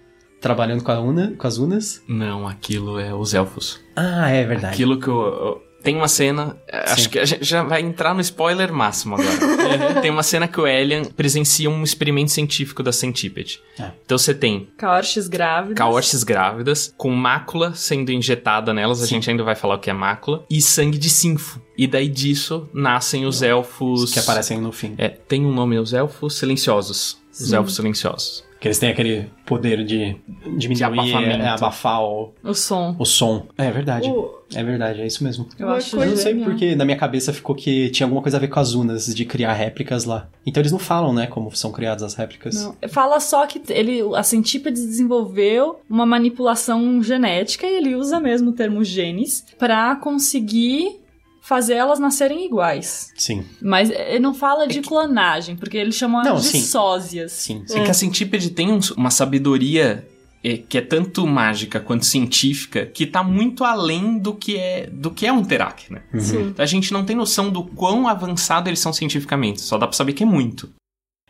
S1: trabalhando com, a una, com as unas.
S4: Não, aquilo é os elfos.
S1: Ah, é verdade.
S4: Aquilo que eu, eu- Tem uma cena, é, acho que a gente já vai entrar no spoiler máximo agora. [LAUGHS] tem uma cena que o Elian presencia um experimento científico da Centípede.
S1: É.
S4: Então você tem
S3: Caorches grávidas.
S4: caorches grávidas, com mácula sendo injetada nelas, a
S1: Sim.
S4: gente ainda vai falar o que é mácula, e sangue de sinfo. E daí disso nascem os elfos...
S1: Que aparecem no fim.
S4: É, tem um nome, os elfos silenciosos. Os elfos silenciosos.
S1: Que eles têm aquele poder de diminuir,
S4: abafamento.
S1: é, abafar o,
S3: O som.
S1: o som. É verdade.
S2: O-
S1: É verdade, é isso mesmo.
S3: Eu
S2: Uma
S3: acho
S1: Eu não sei
S3: genial.
S1: porque na minha cabeça ficou que tinha alguma coisa a ver com as unas, de criar réplicas lá. Então eles não falam, né, como são criadas as réplicas.
S3: Não. Fala só que ele, a Centípede desenvolveu uma manipulação genética e ele usa mesmo o termo genes pra conseguir fazer elas nascerem iguais.
S1: Sim,
S3: Mas ele não fala de clonagem, porque ele chamou
S1: Não,
S3: elas de
S1: sim.
S3: sósias.
S1: sim,
S4: É
S1: sim.
S4: que a Centípede tem um- uma sabedoria é, que é tanto mágica quanto científica, que tá muito além do que é, do que é um Terak, né?
S2: Sim.
S4: A gente não tem noção do quão avançado eles são cientificamente, só dá pra saber que é muito.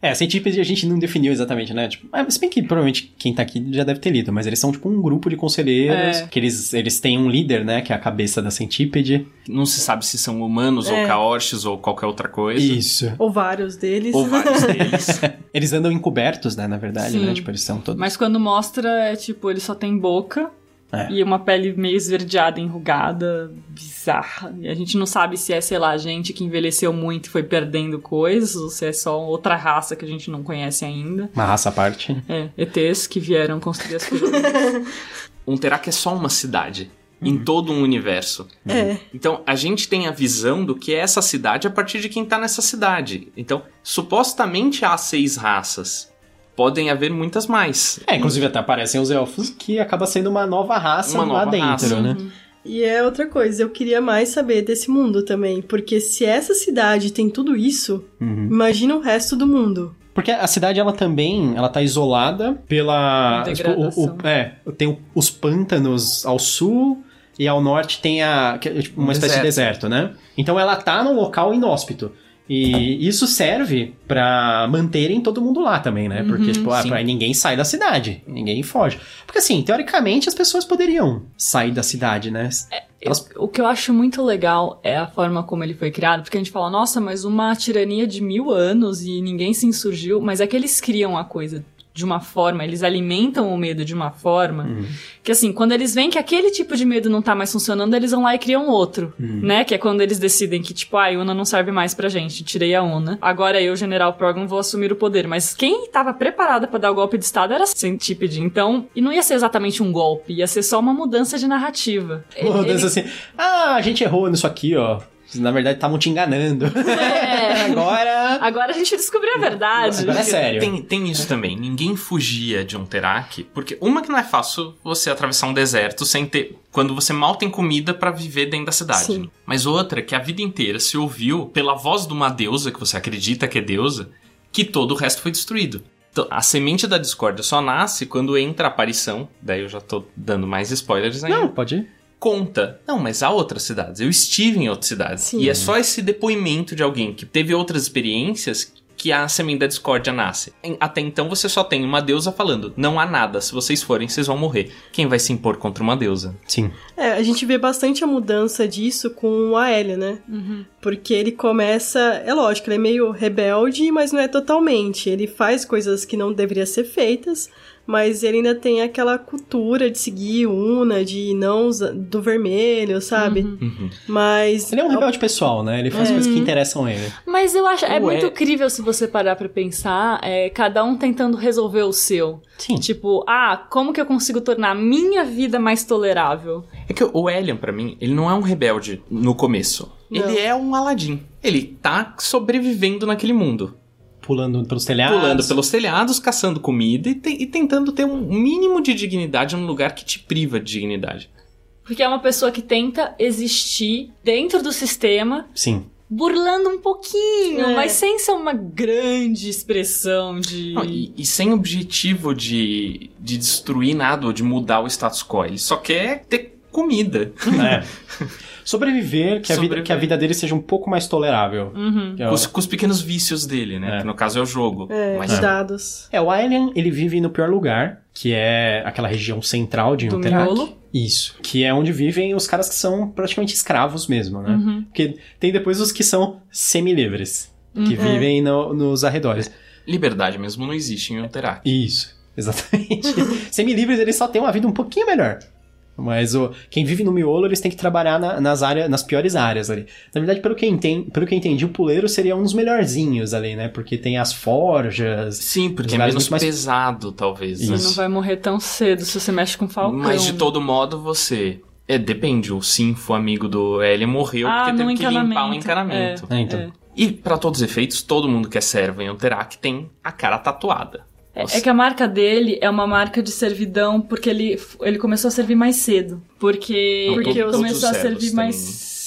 S1: É, a Centipede a gente não definiu exatamente, né? Tipo, se bem que provavelmente quem tá aqui já deve ter lido, mas eles são tipo um grupo de conselheiros,
S3: É.
S1: que eles, eles têm um líder, né? Que é a cabeça da Centípede.
S4: Não se sabe se são humanos
S2: É.
S4: ou caorches ou qualquer outra coisa.
S1: Isso.
S2: Ou vários deles.
S4: Ou vários [LAUGHS] deles.
S1: Eles andam encobertos, né? Na verdade,
S3: Sim.
S1: né? Tipo, eles são todos...
S3: Mas quando mostra, é tipo, ele só tem boca
S1: É.
S3: e uma pele meio esverdeada, enrugada, bizarra. E a gente não sabe se é, sei lá, gente que envelheceu muito e foi perdendo coisas, ou se é só outra raça que a gente não conhece ainda.
S1: Uma raça à parte.
S3: É, ETs que vieram construir as [LAUGHS]
S4: um Terak é só uma cidade. Em todo um universo.
S2: É.
S4: Então, a gente tem a visão do que é essa cidade a partir de quem tá nessa cidade. Então, supostamente há seis raças. Podem haver muitas mais.
S1: É, inclusive até aparecem os elfos, que acaba sendo uma nova raça
S4: Uma
S1: lá
S4: nova
S1: dentro,
S4: raça.
S1: né?
S2: E é outra coisa, eu queria mais saber desse mundo também. Porque se essa cidade tem tudo isso,
S1: Uhum.
S2: imagina o resto do mundo.
S1: Porque a cidade, ela também, ela tá isolada pela... tipo, o- o- é, tem os pântanos ao sul e ao norte tem a, que é, tipo, uma
S4: Um
S1: espécie de deserto, né? Então ela tá num local inóspito. E isso serve pra manterem todo mundo lá também, né? Porque, tipo, ah, ninguém sai da cidade, ninguém foge. Porque, assim, teoricamente as pessoas poderiam sair da cidade, né? Elas-
S3: O que eu acho muito legal é a forma como ele foi criado, porque a gente fala, nossa, mas uma tirania de mil anos e ninguém se insurgiu, mas é que eles criam a coisa de uma forma, eles alimentam o medo de uma forma, que assim, quando eles veem que aquele tipo de medo não tá mais funcionando, eles vão lá e criam outro, né? Que é quando eles decidem que, tipo, ah, a Una não serve mais pra gente, tirei a Una. Agora eu, General Program, vou assumir o poder. Mas quem tava preparada pra dar o golpe de estado era Centípede, então, e não ia ser exatamente um golpe, ia ser só uma mudança de narrativa.
S1: Uma mudança assim, ah, a gente errou nisso aqui, ó. Na verdade, estavam te enganando.
S3: É. [LAUGHS]
S1: Agora.
S3: Agora a gente descobriu a verdade.
S1: Agora é sério.
S4: Tem, tem isso também. Ninguém fugia de um Terak. Porque uma que não é fácil você atravessar um deserto sem ter. Quando você mal tem comida pra viver dentro da cidade.
S2: Sim.
S4: Mas outra que a vida inteira se ouviu pela voz de uma deusa, que você acredita que é deusa, que todo o resto foi destruído. Então, a semente da discórdia só nasce quando entra a aparição. Daí eu já tô dando mais spoilers ainda.
S1: Não, pode ir.
S4: Conta. Não, mas há outras cidades. Eu estive em outras cidades.
S2: Sim.
S4: E é só esse depoimento de alguém que teve outras experiências que a semente da discórdia nasce. Até então você só tem uma deusa falando: não há nada, se vocês forem, vocês vão morrer. Quem vai se impor contra uma deusa?
S1: Sim.
S2: É, a gente vê bastante a mudança disso com o Aélio, né? Porque ele começa. É lógico, ele é meio rebelde, mas não é totalmente. Ele faz coisas que não deveriam ser feitas, mas ele ainda tem aquela cultura de seguir Una, de não usar do vermelho, sabe?
S4: Uhum.
S2: Mas.
S1: Ele é um rebelde pessoal, né? Ele faz coisas que interessam ele.
S3: Mas eu acho. É
S4: Ué.
S3: muito incrível se você parar pra pensar, é, cada um tentando resolver o seu.
S1: Sim.
S3: Tipo, ah, como que eu consigo tornar a minha vida mais tolerável?
S4: É que o Elian, pra mim, ele não é um rebelde no começo.
S2: Não.
S4: Ele é um Aladim. Ele tá sobrevivendo naquele mundo.
S1: Pulando pelos telhados.
S4: Pulando pelos telhados, caçando comida e, te- e tentando ter um mínimo de dignidade num lugar que te priva de dignidade.
S3: Porque é uma pessoa que tenta existir dentro do sistema,
S1: Sim.
S3: burlando um pouquinho,
S2: É.
S3: mas sem ser uma grande expressão de.
S4: Não, e, e sem objetivo de, de destruir nada ou de mudar o status quo. Ele só quer ter comida.
S1: É. [LAUGHS] Sobreviver, que a, Vida,
S4: Sobreviver.
S1: que a vida dele seja um pouco mais tolerável.
S3: Uhum.
S1: É o-
S4: Com os, com os pequenos vícios dele, né?
S1: É.
S4: Que no caso é o jogo.
S2: É,
S4: Mas
S2: de dados.
S1: É, o Alien, ele vive no pior lugar, que é aquela região central de
S3: miolo.
S1: Isso. Que é onde vivem os caras que são praticamente escravos mesmo, né?
S3: Uhum.
S1: Porque tem depois os que são semi-livres, que vivem no- nos arredores.
S4: liberdade mesmo não existe em Unterak.
S1: Isso, [LAUGHS] exatamente. Semi-livres, eles só têm uma vida um pouquinho melhor. Mas o, quem vive no miolo, eles têm que trabalhar na- nas áreas, nas piores áreas ali. Na verdade, pelo que, eu enten- pelo que entendi, o puleiro seria um dos melhorzinhos ali, né? Porque tem as forjas.
S4: Sim, porque é menos
S1: mais-
S4: pesado, talvez. né?
S3: Você
S1: Isso.
S3: não vai morrer tão cedo se você mexe com falcão.
S4: Mas de
S3: né?
S4: todo modo, você. É, depende. O Sinfo, amigo do L, morreu
S3: ah,
S4: porque
S3: no
S4: teve que limpar o
S3: encanamento.
S4: encanamento.
S1: É, então.
S3: é.
S4: E, pra todos os efeitos, todo mundo que é servo em Unterak tem a cara tatuada.
S3: É, é que a marca dele é uma marca de servidão porque ele, ele começou a servir mais cedo. Porque,
S4: Não,
S3: porque começou a servir mais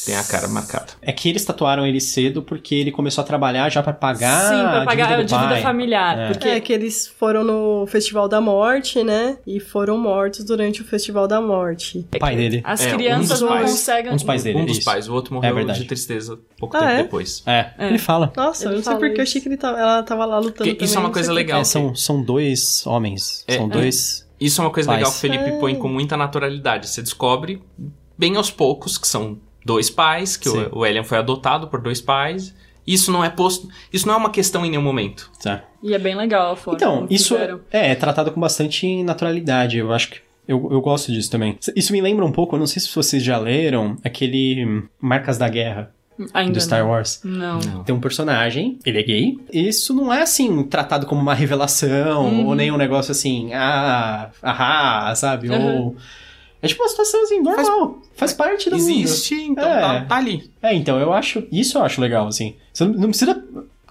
S4: Tem a cara marcada.
S1: É que eles tatuaram ele cedo porque ele começou a trabalhar já pra pagar
S3: Sim, pra
S1: a
S3: pagar
S1: dívida
S3: a dívida
S1: pai.
S3: familiar.
S1: É.
S3: Porque
S2: É que eles foram no Festival da Morte, né? E foram mortos durante o Festival da Morte.
S1: O pai dele.
S3: as
S4: É, um
S3: crianças
S4: dos
S3: não
S4: pais.
S3: conseguem.
S1: Um dos pais dele.
S4: um dos
S1: isso.
S4: pais, o outro morreu
S1: verdade.
S4: de tristeza pouco
S2: Ah,
S4: tempo
S2: é?
S4: depois.
S1: É,
S3: É.
S1: ele fala.
S2: Nossa,
S3: Ele
S2: eu não sei
S3: fala
S2: porque eu achei que ele tava, ela tava lá lutando também.
S4: isso é uma coisa legal.
S1: É, são, são dois homens.
S4: É,
S1: são
S4: é.
S1: dois.
S4: Isso é uma coisa
S1: Pais.
S4: legal que o Felipe põe com muita naturalidade. Você descobre bem aos poucos que são dois pais, que
S1: Sim.
S4: o, o Elian foi adotado por dois pais. Isso não é posto. Isso não é uma questão em nenhum momento.
S1: Tá.
S3: E é bem legal a forma.
S1: Então, isso
S3: fizeram.
S1: é, é tratado com bastante naturalidade. Eu acho que. Eu, eu gosto disso também. Isso me lembra um pouco, eu não sei se vocês já leram, aquele Marcas da Guerra
S3: Ainda
S1: do Star
S3: não.
S1: Wars.
S3: Não.
S4: Não.
S1: Tem um personagem, ele é gay. Isso não é assim, tratado como uma revelação,
S3: Uhum.
S1: ou nem um negócio assim, ah, ahá, sabe?
S3: Uhum.
S1: Ou. É tipo uma situação assim, normal. Faz, parte do mundo.
S4: Existe, então
S1: É.
S4: tá, tá ali.
S1: É, então eu acho. Isso eu acho legal, assim. Você não, não precisa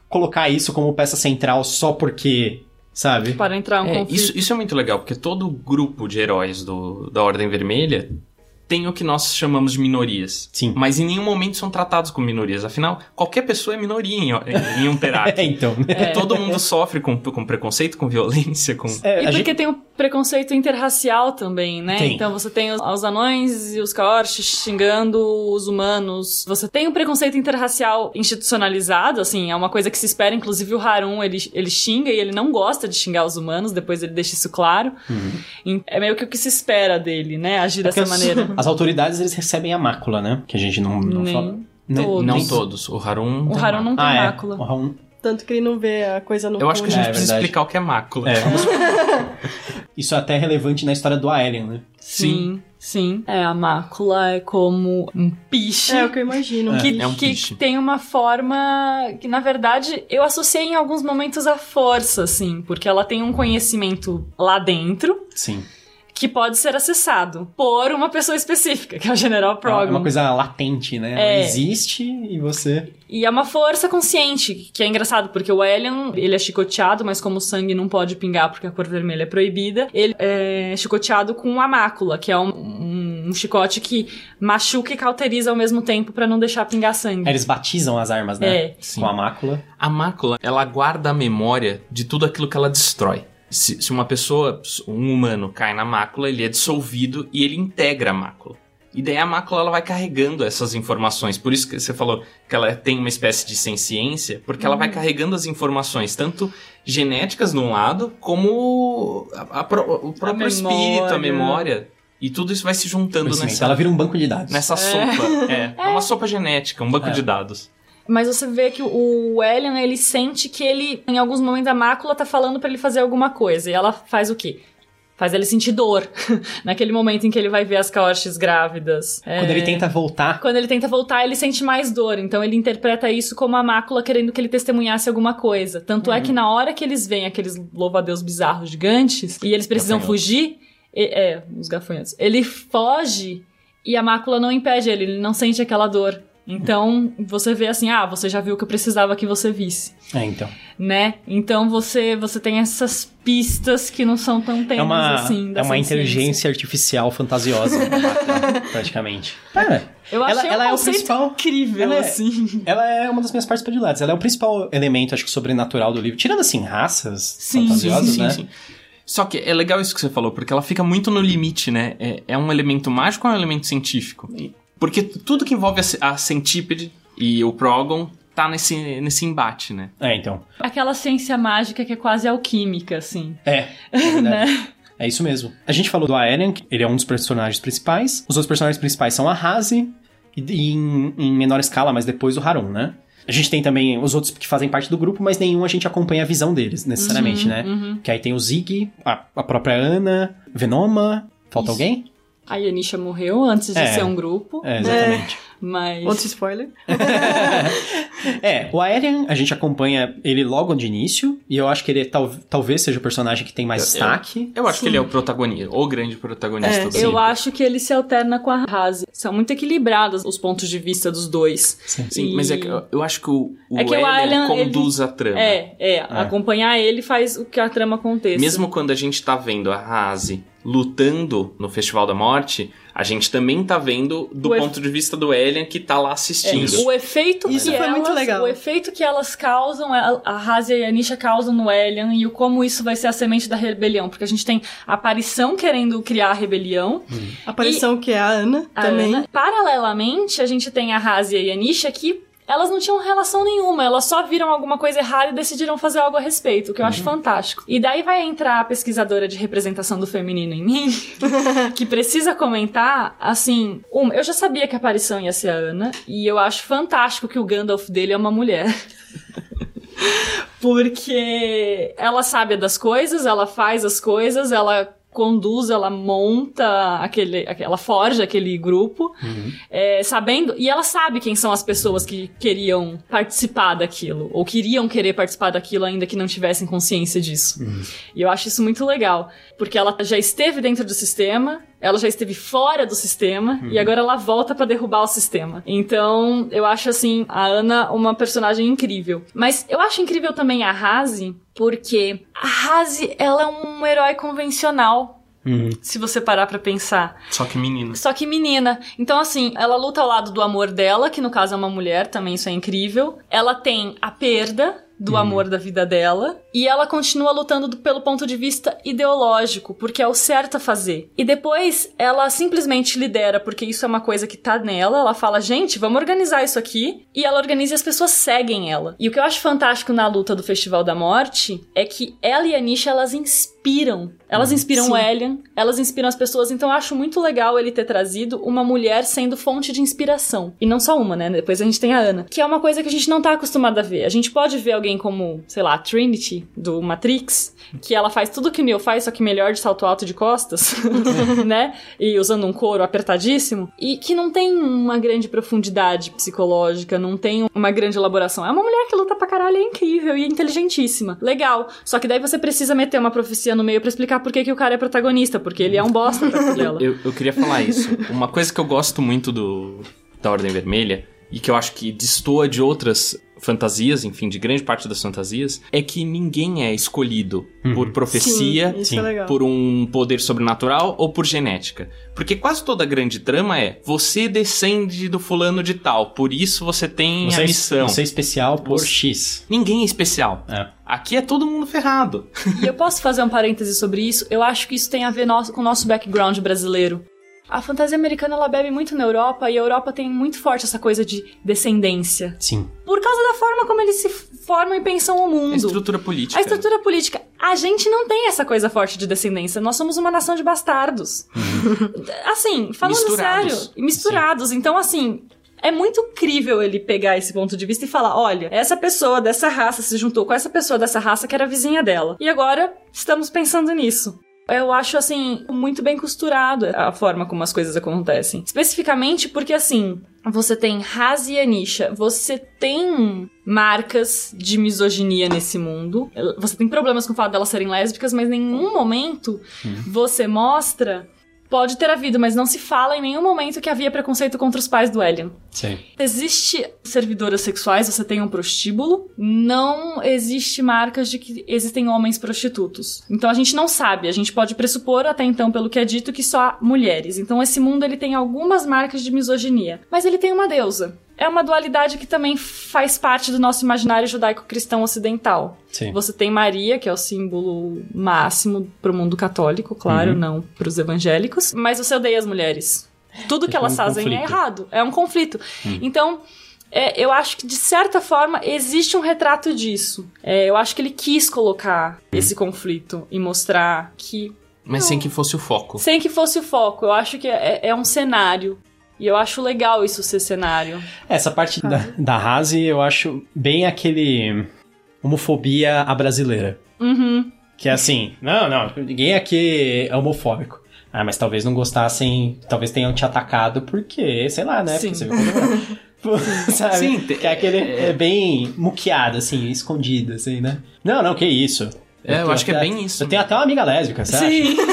S1: colocar isso como peça central só porque. Sabe?
S3: Para entrar um
S4: É,
S3: conflito.
S4: isso, isso é muito legal, porque todo grupo de heróis do, da Ordem Vermelha tem o que nós chamamos de minorias.
S1: Sim.
S4: Mas em nenhum momento são tratados como minorias. Afinal, qualquer pessoa é minoria em, em, em um [LAUGHS]
S1: É,
S4: Terak.
S1: então.
S3: É.
S4: Todo mundo sofre com, com preconceito, com violência, com.
S1: É,
S3: E porque
S1: gente-
S3: tem o preconceito interracial também, né?
S1: Tem.
S3: Então você tem os, os anões e os caorches xingando os humanos. Você tem um preconceito interracial institucionalizado, assim, é uma coisa que se espera. Inclusive o Harun, ele, ele xinga e ele não gosta de xingar os humanos, depois ele deixa isso claro. E É meio que o que se espera dele, né? Agir
S1: Uhum. É
S3: dessa maneira. [LAUGHS]
S1: As autoridades, eles recebem a mácula, né? Que a gente não, não
S3: Nem
S1: fala. Né?
S3: todos.
S4: Não todos. O Harun.
S3: O
S4: tem
S3: Harun não tem
S1: Ah, é.
S3: mácula.
S1: O Harun-
S2: Tanto que ele não vê a coisa no
S4: Eu acho que a
S2: fundo.
S4: gente
S1: É,
S4: precisa
S1: verdade.
S4: explicar o que é mácula.
S1: É, vamos... [LAUGHS] [LAUGHS] Isso é até relevante na história do Aelian, né?
S3: Sim, sim. É, a mácula é como um piche.
S2: É o que eu imagino.
S3: que,
S4: É um
S3: que tem uma forma que, na verdade, eu associei em alguns momentos à força, assim, porque ela tem um conhecimento lá dentro
S1: Sim.
S3: Que pode ser acessado por uma pessoa específica, que é o General
S1: uma-
S3: Progon.
S1: é uma coisa latente, né? Ela
S3: É.
S1: existe e você.
S3: E é uma força consciente, que é engraçado, porque o Elian, ele é chicoteado, mas como o sangue não pode pingar porque a cor vermelha é proibida, ele é chicoteado com a mácula, que é um, um- um chicote que machuca e cauteriza ao mesmo tempo pra não deixar pingar sangue.
S1: Eles batizam as armas, né?
S3: É.
S4: Sim.
S1: Com a mácula.
S4: A mácula, ela guarda a memória de tudo aquilo que ela destrói. Se, se uma pessoa, um humano, cai na mácula, ele é dissolvido e ele integra a mácula. E daí a mácula ela vai carregando essas informações. Por isso que você falou que ela tem uma espécie de senciência, porque ela vai carregando as informações, tanto genéticas de um lado, como a- a pro- o próprio
S3: A
S4: espírito, a
S3: memória.
S4: E tudo isso vai se juntando nessa,
S1: Ela vira um banco de dados.
S4: nessa sopa. É, é uma sopa genética, um banco
S1: É.
S4: de dados.
S3: Mas você vê que o Elian, ele sente que ele, em alguns momentos, a mácula tá falando pra ele fazer alguma coisa. E ela faz o quê? Faz ele sentir dor. [LAUGHS] Naquele momento em que ele vai ver as caorches grávidas.
S1: Quando
S3: É,
S1: ele tenta voltar.
S3: Quando ele tenta voltar, ele sente mais dor. Então ele interpreta isso como a mácula querendo que ele testemunhasse alguma coisa. Tanto é que na hora que eles veem aqueles louva-a-Deus bizarros gigantes e eles precisam fugir, e- é, os gafanhotos, ele foge e a mácula não impede ele, ele não sente aquela dor. Então você vê assim, ah, você já viu o que eu precisava que você visse,
S1: É, então.
S3: né? Então você você tem essas pistas que não são tão tênues
S1: É uma,
S3: assim.
S1: é uma inteligência artificial fantasiosa, máquina, [LAUGHS] praticamente. É.
S3: Eu achei
S1: ela-
S3: um
S1: ela é o principal-
S3: incrível,
S1: ela é-
S3: assim.
S1: Ela é uma das minhas partes prediletas. Ela é o principal elemento, acho que, sobrenatural do livro. Tirando, assim, raças
S3: Sim,
S1: fantasiosas,
S4: sim,
S1: né?
S4: sim. Só que é legal isso que você falou, porque ela fica muito no limite, né? É, é um elemento mágico ou é um elemento científico? Porque tudo que envolve a, a centípede e o Progon tá nesse, nesse embate, né?
S1: É, então.
S3: Aquela ciência mágica que é quase alquímica, assim.
S1: É, é [LAUGHS] verdade. É isso mesmo. A gente falou do Aerian, que ele é um dos personagens principais. Os outros personagens principais são a Hazi, e, em, em menor escala, mas depois o Harun, né? A gente tem também os outros que fazem parte do grupo, mas nenhum a gente acompanha a visão deles, necessariamente, né? Que aí tem o Zig, a, a própria Ana, Venoma. Falta
S3: Isso.
S1: alguém?
S3: A Yanisha morreu antes de
S1: É.
S3: ser um grupo,
S1: É, exatamente.
S3: Mas...
S2: Outro spoiler. [LAUGHS]
S1: É, o Aerian, a gente acompanha ele logo de início, e eu acho que ele tal, talvez seja o personagem que tem mais
S4: Eu-
S1: destaque.
S4: Eu acho
S3: Sim.
S4: que ele é o protagonista, o grande protagonista
S2: É,
S4: do
S3: Eu acho que ele se alterna com a Razi. São muito equilibrados os pontos de vista dos dois.
S1: Sim.
S4: Sim,
S3: E-
S4: mas é que eu, eu acho que o, o
S3: É que o Aelian,
S4: conduz a trama.
S3: É, é, Acompanhar ele faz o que a trama aconteça.
S4: Mesmo quando a gente tá vendo a Hazi lutando no Festival da Morte, a gente também tá vendo do
S3: O
S4: ponto de vista do Elian que tá lá assistindo.
S3: O efeito
S2: Isso
S3: que
S2: foi
S3: elas,
S2: muito legal.
S3: O efeito que elas causam, a a Razia e a Nisha causam no Elian e o como isso vai ser a semente da rebelião, porque a gente tem a aparição querendo criar a rebelião,
S2: A aparição que é a Ana
S3: a
S2: também.
S3: Ana. Paralelamente, a gente tem a Razia e a Nisha que elas não tinham relação nenhuma, elas só viram alguma coisa errada e decidiram fazer algo a respeito, o que eu acho fantástico. E daí vai entrar a pesquisadora de representação do feminino em mim, [LAUGHS] que precisa comentar, assim, uma, eu já sabia que a aparição ia ser a Ana, e eu acho fantástico que o Gandalf dele é uma mulher. [LAUGHS] Porque ela sabe das coisas, ela faz as coisas, ela conduz, ela monta aquele, ela forja aquele grupo, é, sabendo, e ela sabe quem são as pessoas que queriam participar daquilo, ou queriam querer participar daquilo ainda que não tivessem consciência disso. E eu acho isso muito legal, porque ela já esteve dentro do sistema, ela já esteve fora do sistema e agora ela volta pra derrubar o sistema. Então, eu acho assim a Ana uma personagem incrível. Mas eu acho incrível também a Razi, porque a Razi, ela é um herói convencional. Se você parar pra pensar.
S4: Só que menina.
S3: Só que menina. Então, assim, ela luta ao lado do amor dela, que no caso é uma mulher, também isso é incrível. Ela tem a perda do amor da vida dela. E ela continua lutando do- pelo ponto de vista ideológico, porque é o certo a fazer. E depois ela simplesmente lidera, porque isso é uma coisa que tá nela. Ela fala, gente, vamos organizar isso aqui. E ela organiza e as pessoas seguem ela. E o que eu acho fantástico na luta do Festival da Morte é que ela e a Nisha, elas inspiram. Elas inspiram o Elian, elas inspiram as pessoas. Então eu acho muito legal ele ter trazido uma mulher sendo fonte de inspiração. E não só uma, né? Depois a gente tem a Ana. Que é uma coisa que a gente não tá acostumado a ver. A gente pode ver alguém como, sei lá, a Trinity, do Matrix, que ela faz tudo que o Neo faz, só que melhor de salto alto de costas, [LAUGHS] né? E usando um couro apertadíssimo. E que não tem uma grande profundidade psicológica, não tem uma grande elaboração. É uma mulher que luta pra caralho, é incrível e é inteligentíssima. Legal. Só que daí você precisa meter uma profecia no meio pra explicar por que, que o cara é protagonista, porque ele é um bosta pra [LAUGHS] ela.
S4: Eu, eu queria falar isso. Uma coisa que eu gosto muito do da Ordem Vermelha e que eu acho que destoa de outras fantasias, enfim, de grande parte das fantasias, é que ninguém é escolhido por profecia,
S2: Sim, é
S4: por um poder sobrenatural ou por genética. Porque quase toda a grande trama é você descende do fulano de tal, por isso você tem
S1: Você,
S4: a
S1: é-
S4: missão.
S1: você é especial por
S4: Você-
S1: X.
S4: Ninguém é especial.
S1: É.
S4: Aqui é todo mundo ferrado.
S3: E eu posso fazer um parêntese sobre isso? Eu acho que isso tem a ver nosso- com o nosso background brasileiro. A fantasia americana ela bebe muito na Europa e a Europa tem muito forte essa coisa de descendência.
S1: Sim.
S3: Forma como eles se formam e pensam o
S4: A
S3: mundo.
S4: estrutura política.
S3: A estrutura política. A gente não tem essa coisa forte de descendência. Nós somos uma nação de bastardos. [LAUGHS] assim, falando
S4: Misturados.
S3: sério. Misturados. Então, assim. É muito crível ele pegar esse ponto de vista e falar: olha, essa pessoa dessa raça se juntou com essa pessoa dessa raça que era vizinha dela. E agora estamos pensando nisso. Eu acho, assim, muito bem costurado a forma como as coisas acontecem. Especificamente porque, assim, você tem Razi e Anisha, você tem marcas de misoginia nesse mundo. Você tem problemas com o fato delas serem lésbicas, mas em nenhum momento você mostra. Pode ter havido, mas não se fala em nenhum momento que havia preconceito contra os pais do Elian.
S1: Sim.
S3: Existe servidoras sexuais, você tem um prostíbulo. Não existe marcas de que existem homens prostitutos. Então a gente não sabe, a gente pode pressupor até então, pelo que é dito, que só há mulheres. Então esse mundo ele tem algumas marcas de misoginia. Mas ele tem uma deusa. É uma dualidade que também faz parte do nosso imaginário judaico-cristão ocidental.
S1: Sim.
S3: Você tem Maria, que é o símbolo máximo pro mundo católico, claro,
S1: Uhum.
S3: não pros evangélicos. Mas você odeia as mulheres. Tudo que
S1: É um
S3: elas fazem é
S1: conflito.
S3: errado. É um conflito.
S1: Hum.
S3: Então, é, eu acho que de certa forma existe um retrato disso. É, eu acho que ele quis colocar
S1: Hum.
S3: esse conflito e mostrar que.
S4: Mas sem que fosse o foco.
S3: Sem que fosse o foco. Eu acho que é, é um cenário. E eu acho legal isso ser cenário.
S1: Essa parte da, da Razi eu acho bem aquele. homofobia à brasileira.
S3: Uhum.
S1: Que é assim, não, não, ninguém aqui é homofóbico. Ah, mas talvez não gostassem, talvez tenham te atacado porque, sei lá, né?
S3: Sim.
S1: Porque você viu como- [LAUGHS] Sabe?
S4: Sim,
S1: que é aquele é bem muqueado, assim, escondido, assim, né? Não, não, que isso.
S4: É, eu
S1: tenho
S4: acho que é bem isso.
S1: Eu tenho até uma amiga lésbica, sabe?
S3: Sim. [LAUGHS]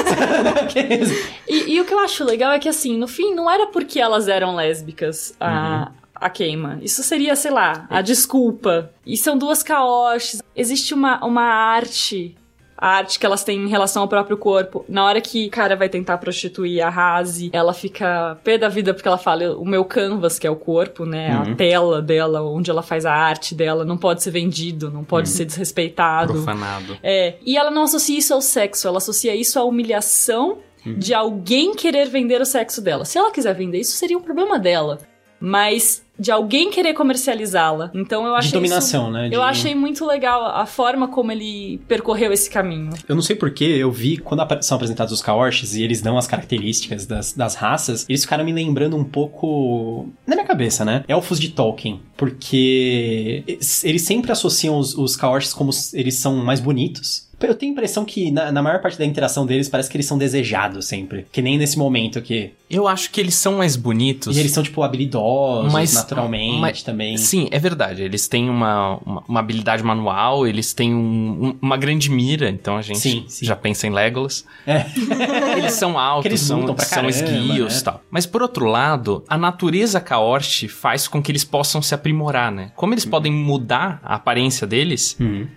S3: E, e o que eu acho legal é que, assim, no fim, não era porque elas eram lésbicas a,
S1: Uhum.
S3: a queima. Isso seria, sei lá, a desculpa. E são duas caoches. Existe uma, uma arte a arte que elas têm em relação ao próprio corpo. Na hora que o cara vai tentar prostituir a Rase, ela fica pé da vida porque ela fala: o meu canvas, que é o corpo, né?
S1: Uhum.
S3: A tela dela, onde ela faz a arte dela, não pode ser vendido, não pode
S1: Uhum.
S3: ser desrespeitado.
S4: Profanado.
S3: É, e ela não associa isso ao sexo, ela associa isso à humilhação
S1: Uhum.
S3: de alguém querer vender o sexo dela. Se ela quiser vender isso, seria um problema dela. Mas de alguém querer comercializá-la. Então eu achei
S1: De dominação,
S3: isso-
S1: né? De-
S3: Eu achei muito legal a forma como ele percorreu esse caminho.
S1: Eu não sei porquê, eu vi quando são apresentados os Kaoshis e eles dão as características das, das raças, eles ficaram me lembrando um pouco. Na minha cabeça, né? Elfos de Tolkien. Porque eles sempre associam os, os Kaoshis como eles são mais bonitos. Eu tenho a impressão que na, na maior parte da interação deles parece que eles são desejados sempre. Que nem nesse momento aqui.
S4: Eu acho que eles são mais bonitos.
S1: E eles são, tipo, habilidosos
S4: Mas-
S1: naturalmente
S4: mas-
S1: também.
S4: Sim, é verdade. Eles têm uma, uma, uma habilidade manual, eles têm um- um- uma grande mira, então a gente
S1: Sim, sim.
S4: já pensa em Legolas.
S1: É. [LAUGHS]
S4: Eles são altos,
S1: eles
S4: são, são
S1: caramba,
S4: esguios
S1: né?
S4: e tal. Mas por outro lado, a natureza Kaorshi faz com que eles possam se aprimorar, né? Como eles podem mudar a aparência deles,
S1: Uhum.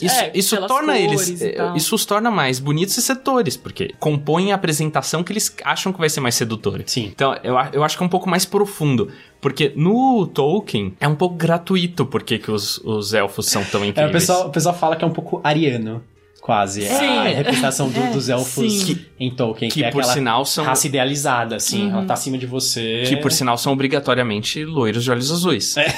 S4: Isso,
S3: É,
S4: isso torna eles.
S3: e tal.
S4: Isso os torna mais bonitos e setores, porque compõem a apresentação que eles acham que vai ser mais sedutora.
S1: Sim.
S4: Então, eu, eu acho que é um pouco mais profundo. Porque no Tolkien é um pouco gratuito porque que os, os elfos são tão
S1: É,
S4: incríveis.
S1: o, pessoal, o pessoal fala que é um pouco ariano, quase.
S3: Sim.
S1: A representação do-
S3: É,
S1: dos elfos
S3: sim.
S1: em Tolkien.
S4: que
S1: é
S4: por sinal são.
S1: raça idealizada, assim. Ela tá acima de você.
S4: Que por sinal são obrigatoriamente loiros de olhos azuis.
S1: É.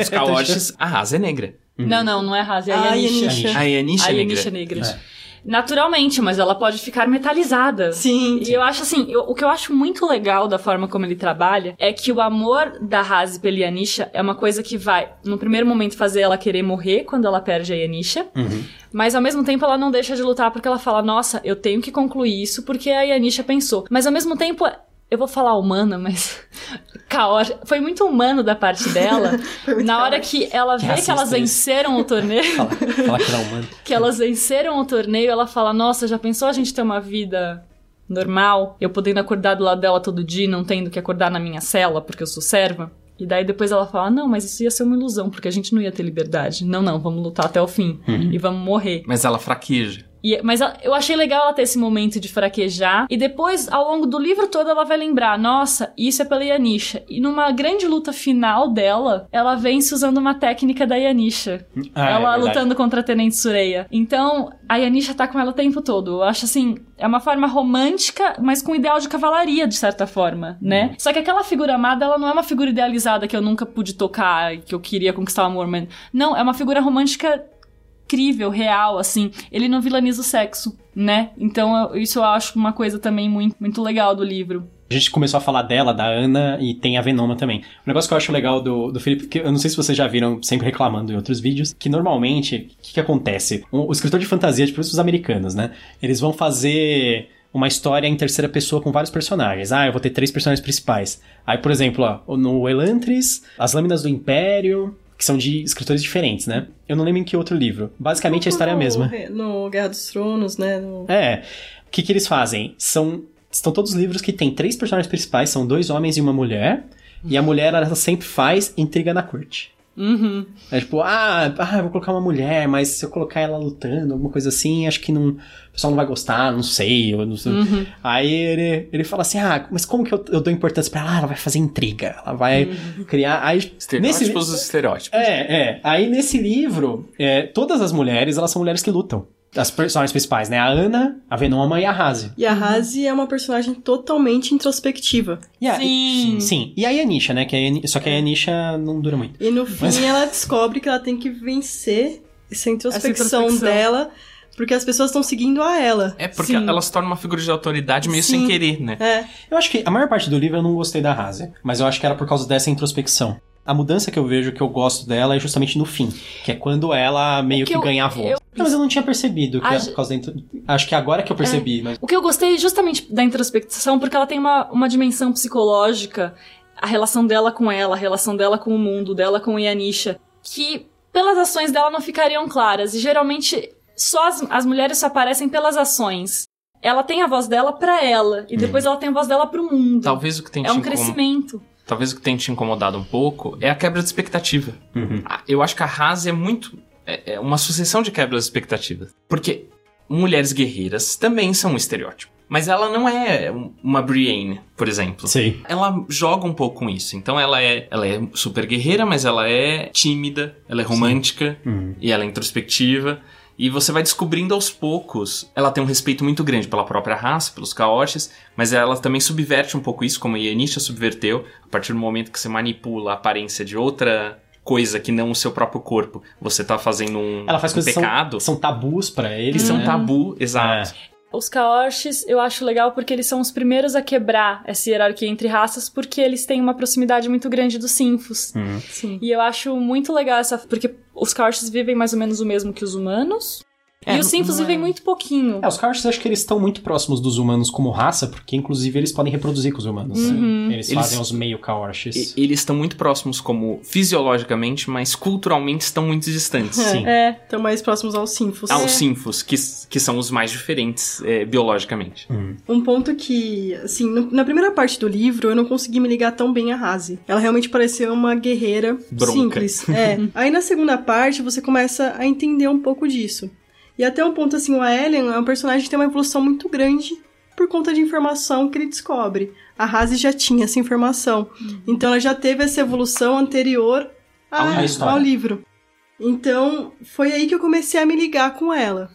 S4: Os [LAUGHS] Kaoshis, a raça é negra.
S3: Não, não, não é Razi, é a
S2: Ah,
S3: Yanisha.
S2: Yanisha.
S4: A Yanisha
S3: A
S4: é negra.
S3: Yanisha negra.
S1: É.
S3: Naturalmente, mas ela pode ficar metalizada.
S2: Sim.
S3: E eu acho assim, eu- o que eu acho muito legal da forma como ele trabalha é que o amor da Razi pela Yanisha é uma coisa que vai, no primeiro momento, fazer ela querer morrer quando ela perde a Yanisha.
S1: Uhum.
S3: Mas ao mesmo tempo ela não deixa de lutar porque ela fala, nossa, eu tenho que concluir isso porque a Yanisha pensou. Mas ao mesmo tempo, eu vou falar humana, mas. [LAUGHS] Caótica. Foi muito humano da parte dela. [LAUGHS] Na hora
S2: caótico.
S3: que ela
S1: Que
S3: vê que
S1: racista
S3: elas
S1: isso.
S3: venceram o torneio. [LAUGHS]
S1: Fala, fala que era humano.
S3: que elas venceram o torneio, ela fala: Nossa, já pensou a gente ter uma vida normal? Eu podendo acordar do lado dela todo dia, e não tendo que acordar na minha cela porque eu sou serva? E daí depois ela fala: Não, mas isso ia ser uma ilusão, porque a gente não ia ter liberdade. Não, não, vamos lutar até o fim e vamos morrer.
S4: Mas ela fraqueja.
S3: E- mas eu achei legal ela ter esse momento de fraquejar. E depois, ao longo do livro todo, ela vai lembrar: nossa, isso é pela Yanisha. E numa grande luta final dela, ela vence usando uma técnica da Yanisha.
S1: Ah, é
S3: ela
S1: verdade.
S3: lutando contra a Tenente Sureia. Então, a Yanisha tá com ela o tempo todo. Eu acho assim, é uma forma romântica, mas com ideal de cavalaria, de certa forma, né?
S1: Uhum.
S3: Só que aquela figura amada, ela não é uma figura idealizada que eu nunca pude tocar, que eu queria conquistar o amor, mas... Não, é uma figura romântica incrível, real, assim. Ele não vilaniza o sexo, né? Então, eu- isso eu acho uma coisa também muito, muito legal do livro.
S1: A gente começou a falar dela, da Ana, e tem a Venoma também. Um negócio que eu acho legal do, do Felipe, que eu não sei se vocês já viram, sempre reclamando em outros vídeos, que normalmente, o que, que acontece? O, o escritor de fantasia, tipo os americanos, né? Eles vão fazer uma história em terceira pessoa com vários personagens. Ah, eu vou ter três personagens principais. Aí, por exemplo, ó, no Elantris, As Lâminas do Império, que são de escritores diferentes, né? Eu não lembro em que outro livro. Basicamente a história é a mesma.
S2: No, Guerra dos Tronos, né? no-
S1: É. O que, que eles fazem? São. Estão todos os livros que tem três personagens principais, são dois homens e uma mulher. E a mulher, ela sempre faz intriga na corte.
S3: Uhum.
S1: É tipo, ah, ah, eu vou colocar uma mulher, mas se eu colocar ela lutando, alguma coisa assim, acho que não, o pessoal não vai gostar, não sei. Eu não sei.
S3: Uhum.
S1: Aí ele, ele fala assim: ah, mas como que eu, eu dou importância pra ela? Ah, ela vai fazer intriga, ela vai
S3: Uhum.
S1: criar. Aí,
S4: Estereótipos
S1: nesse,
S4: estereótipos.
S1: é, é. Aí nesse livro, é, todas as mulheres, elas são mulheres que lutam. As personagens principais, né? A Ana, a Venoma e a Razi.
S2: E a Razi é uma personagem totalmente introspectiva.
S1: E a-
S3: Sim.
S1: Sim. E a Yanisha, né? Que a Só que a Yanisha não dura muito.
S2: E no fim
S1: Mas-
S2: ela descobre que ela tem que vencer essa introspecção,
S3: Essa introspecção.
S2: dela, porque as pessoas estão seguindo a ela.
S4: É porque
S3: Sim.
S4: ela se torna uma figura de autoridade meio
S2: Sim.
S4: sem querer, né?
S2: É.
S1: Eu acho que a maior parte do livro eu não gostei da Razi. Mas eu acho que era por causa dessa introspecção. A mudança que eu vejo que eu gosto dela é justamente no fim. Que é quando ela meio
S3: que
S1: que,
S3: eu-
S1: ganha a voz.
S3: eu-
S1: Não, mas eu não tinha percebido que
S3: A ge-
S1: por causa da intro... Acho que agora que eu percebi, mas...
S3: O que eu gostei justamente da introspecção, porque ela tem uma, uma dimensão psicológica, a relação dela com ela, a relação dela com o mundo, dela com o Yanisha, que pelas ações dela não ficariam claras. E geralmente só as, as mulheres só aparecem pelas ações. Ela tem a voz dela pra ela, e depois ela tem a voz dela pro mundo.
S4: Talvez o que tem
S3: é um crescimento.
S4: Talvez o que tenha te incomodado um pouco é a quebra de expectativa.
S1: Uhum.
S4: Ah, Eu acho que a Haas é muito. É é uma sucessão de quebras de expectativas. Porque mulheres guerreiras também são um estereótipo. Mas ela não é uma Brienne, por exemplo.
S1: Sim.
S4: Ela joga um pouco com isso. Então ela é, ela é super guerreira, mas ela é tímida, ela é romântica
S1: Uhum.
S4: e ela é introspectiva. E você vai descobrindo aos poucos. Ela tem um respeito muito grande pela própria raça, pelos caoches, mas ela também subverte um pouco isso, como a Yanisha subverteu, a partir do momento que você manipula a aparência de outra coisa que não o seu próprio corpo. Você tá fazendo um,
S1: Ela faz
S4: um
S1: coisas
S4: pecado.
S1: são, são tabus pra
S4: que
S1: eles.
S4: são
S1: né?
S4: tabu, exato.
S3: Os Kaorshis eu acho legal porque eles são os primeiros a quebrar essa hierarquia entre raças porque eles têm uma proximidade muito grande dos Sinfos.
S1: Uhum.
S2: Sim.
S3: E eu acho muito legal essa. Porque os Kaorshis vivem mais ou menos o mesmo que os humanos.
S4: É,
S3: e os Sinfos
S4: não é-
S3: vivem muito pouquinho.
S1: É, os Kaoshis acho que eles estão muito próximos dos humanos como raça, porque inclusive eles podem reproduzir com os humanos.
S3: Uhum.
S1: Eles,
S4: Eles-
S1: fazem os meio Kaoshis.
S4: E- Eles estão muito próximos como fisiologicamente, mas culturalmente estão muito distantes.
S1: Sim.
S3: É.
S2: Estão mais próximos aos Sinfos.
S4: Aos sinfos, que, que são os mais diferentes é, biologicamente.
S2: Um ponto que, assim, no- na primeira parte do livro, eu não consegui me ligar tão bem a Razi. Ela realmente pareceu uma guerreira
S4: Bronca.
S2: simples. É. [LAUGHS] Aí na segunda parte, você começa a entender um pouco disso. E até um ponto, assim, o Aelian é um personagem que tem uma evolução muito grande por conta de informação que ele descobre. A Razi já tinha essa informação. Então ela já teve essa evolução anterior a-
S1: história.
S2: ao livro. Então, foi aí que eu comecei a me ligar com ela.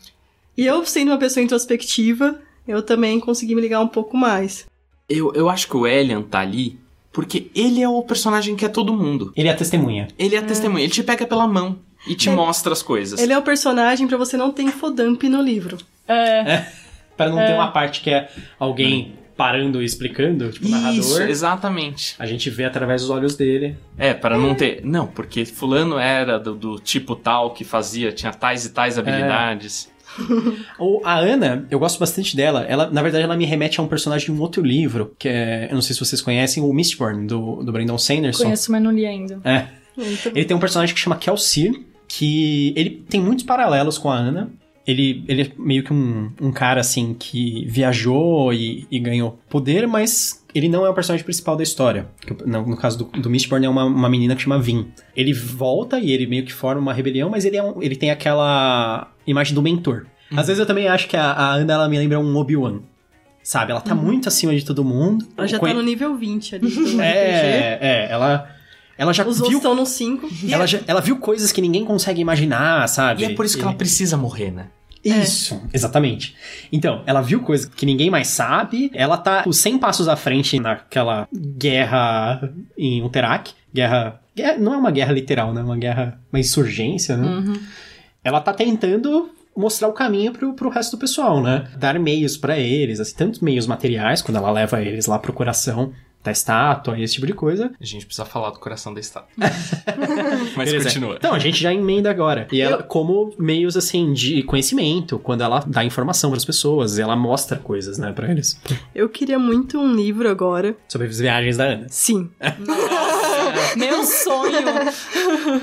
S2: E eu, sendo uma pessoa introspectiva, eu também consegui me ligar um pouco mais.
S4: Eu, eu acho que o Elian tá ali porque ele é o personagem que é todo mundo.
S1: Ele é a testemunha.
S4: Ele é a testemunha, ele te pega pela mão e te mostra as coisas.
S2: Ele é o personagem pra você não ter infodump no livro.
S3: É.
S1: Pra não ter uma parte que é alguém parando e explicando, tipo, o
S4: Isso,
S1: narrador.
S4: exatamente.
S1: A gente vê através dos olhos dele.
S4: É, para não ter. Não, porque fulano era do, do tipo tal que fazia, tinha tais e tais habilidades. [LAUGHS]
S1: Ou a Ana, eu gosto bastante dela. Ela, na verdade, ela me remete a um personagem de um outro livro, que é, eu não sei se vocês conhecem, o Mistborn, do, do Brandon Sanderson.
S3: Conheço, mas não li ainda.
S1: É. Ele tem um personagem que chama Kelsir, que ele tem muitos paralelos com a Ana. Ele, ele é meio que um, um cara, assim, que viajou e, e ganhou poder, mas ele não é o personagem principal da história. No, no caso do, do Mistborn, é uma, uma menina que chama Vin. Ele volta e ele meio que forma uma rebelião, mas ele, é um- ele tem aquela imagem do mentor. Às vezes eu também acho que a, a Ana, ela me lembra um Obi-Wan. Sabe? Ela tá muito acima de todo mundo.
S2: ela já
S1: Conhe-
S2: tá no nível 20 ali. RPG. [LAUGHS]
S1: É, é, ela... Ela já
S2: Os outros
S1: viu
S2: estão no 5. [LAUGHS]
S1: ela, já- ela viu coisas que ninguém consegue imaginar, sabe?
S4: E é por isso que ela precisa morrer, né?
S1: Isso, exatamente. Então, ela viu coisas que ninguém mais sabe. Ela tá tipo, 100 passos à frente naquela guerra em Uterak. Guerra, guerra- Não é uma guerra literal, né? Uma guerra. Uma insurgência, né? Ela tá tentando mostrar o caminho pro, pro resto do pessoal, né? Dar meios pra eles, assim, tantos meios materiais, quando ela leva eles lá pro coração da estátua e esse tipo de coisa.
S4: A gente precisa falar do coração da estátua. [LAUGHS] Mas
S1: Beleza.
S4: continua.
S1: Então, a gente já emenda agora. E ela, como meios, assim, de conhecimento, quando ela dá informação pras pessoas, ela mostra coisas, né, pra eles.
S2: Eu queria muito um livro agora.
S1: Sobre as viagens da Ana.
S2: Sim. [LAUGHS]
S3: Meu sonho!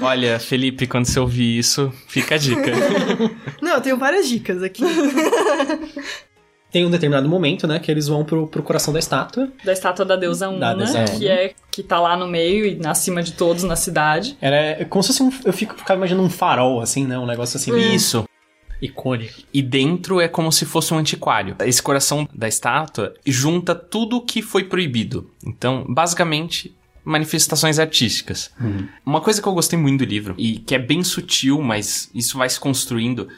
S4: Olha, Felipe, quando você ouvir isso, fica a dica. [LAUGHS]
S2: Não, eu tenho várias dicas aqui.
S1: Tem um determinado momento, né, que eles vão pro, pro coração da estátua.
S3: Da estátua da deusa Una,
S1: Da deusa
S3: que
S1: Una.
S3: é que tá lá no meio e acima de todos na cidade.
S1: Ela é como se fosse um... Eu fico, ficava imaginando um farol, assim, né, um negócio assim,
S4: Isso.
S1: icônico.
S4: E dentro é como se fosse um antiquário. Esse coração da estátua junta tudo o que foi proibido. Então, basicamente, manifestações artísticas. Uma coisa que eu gostei muito do livro, e que é bem sutil, mas isso vai se construindo,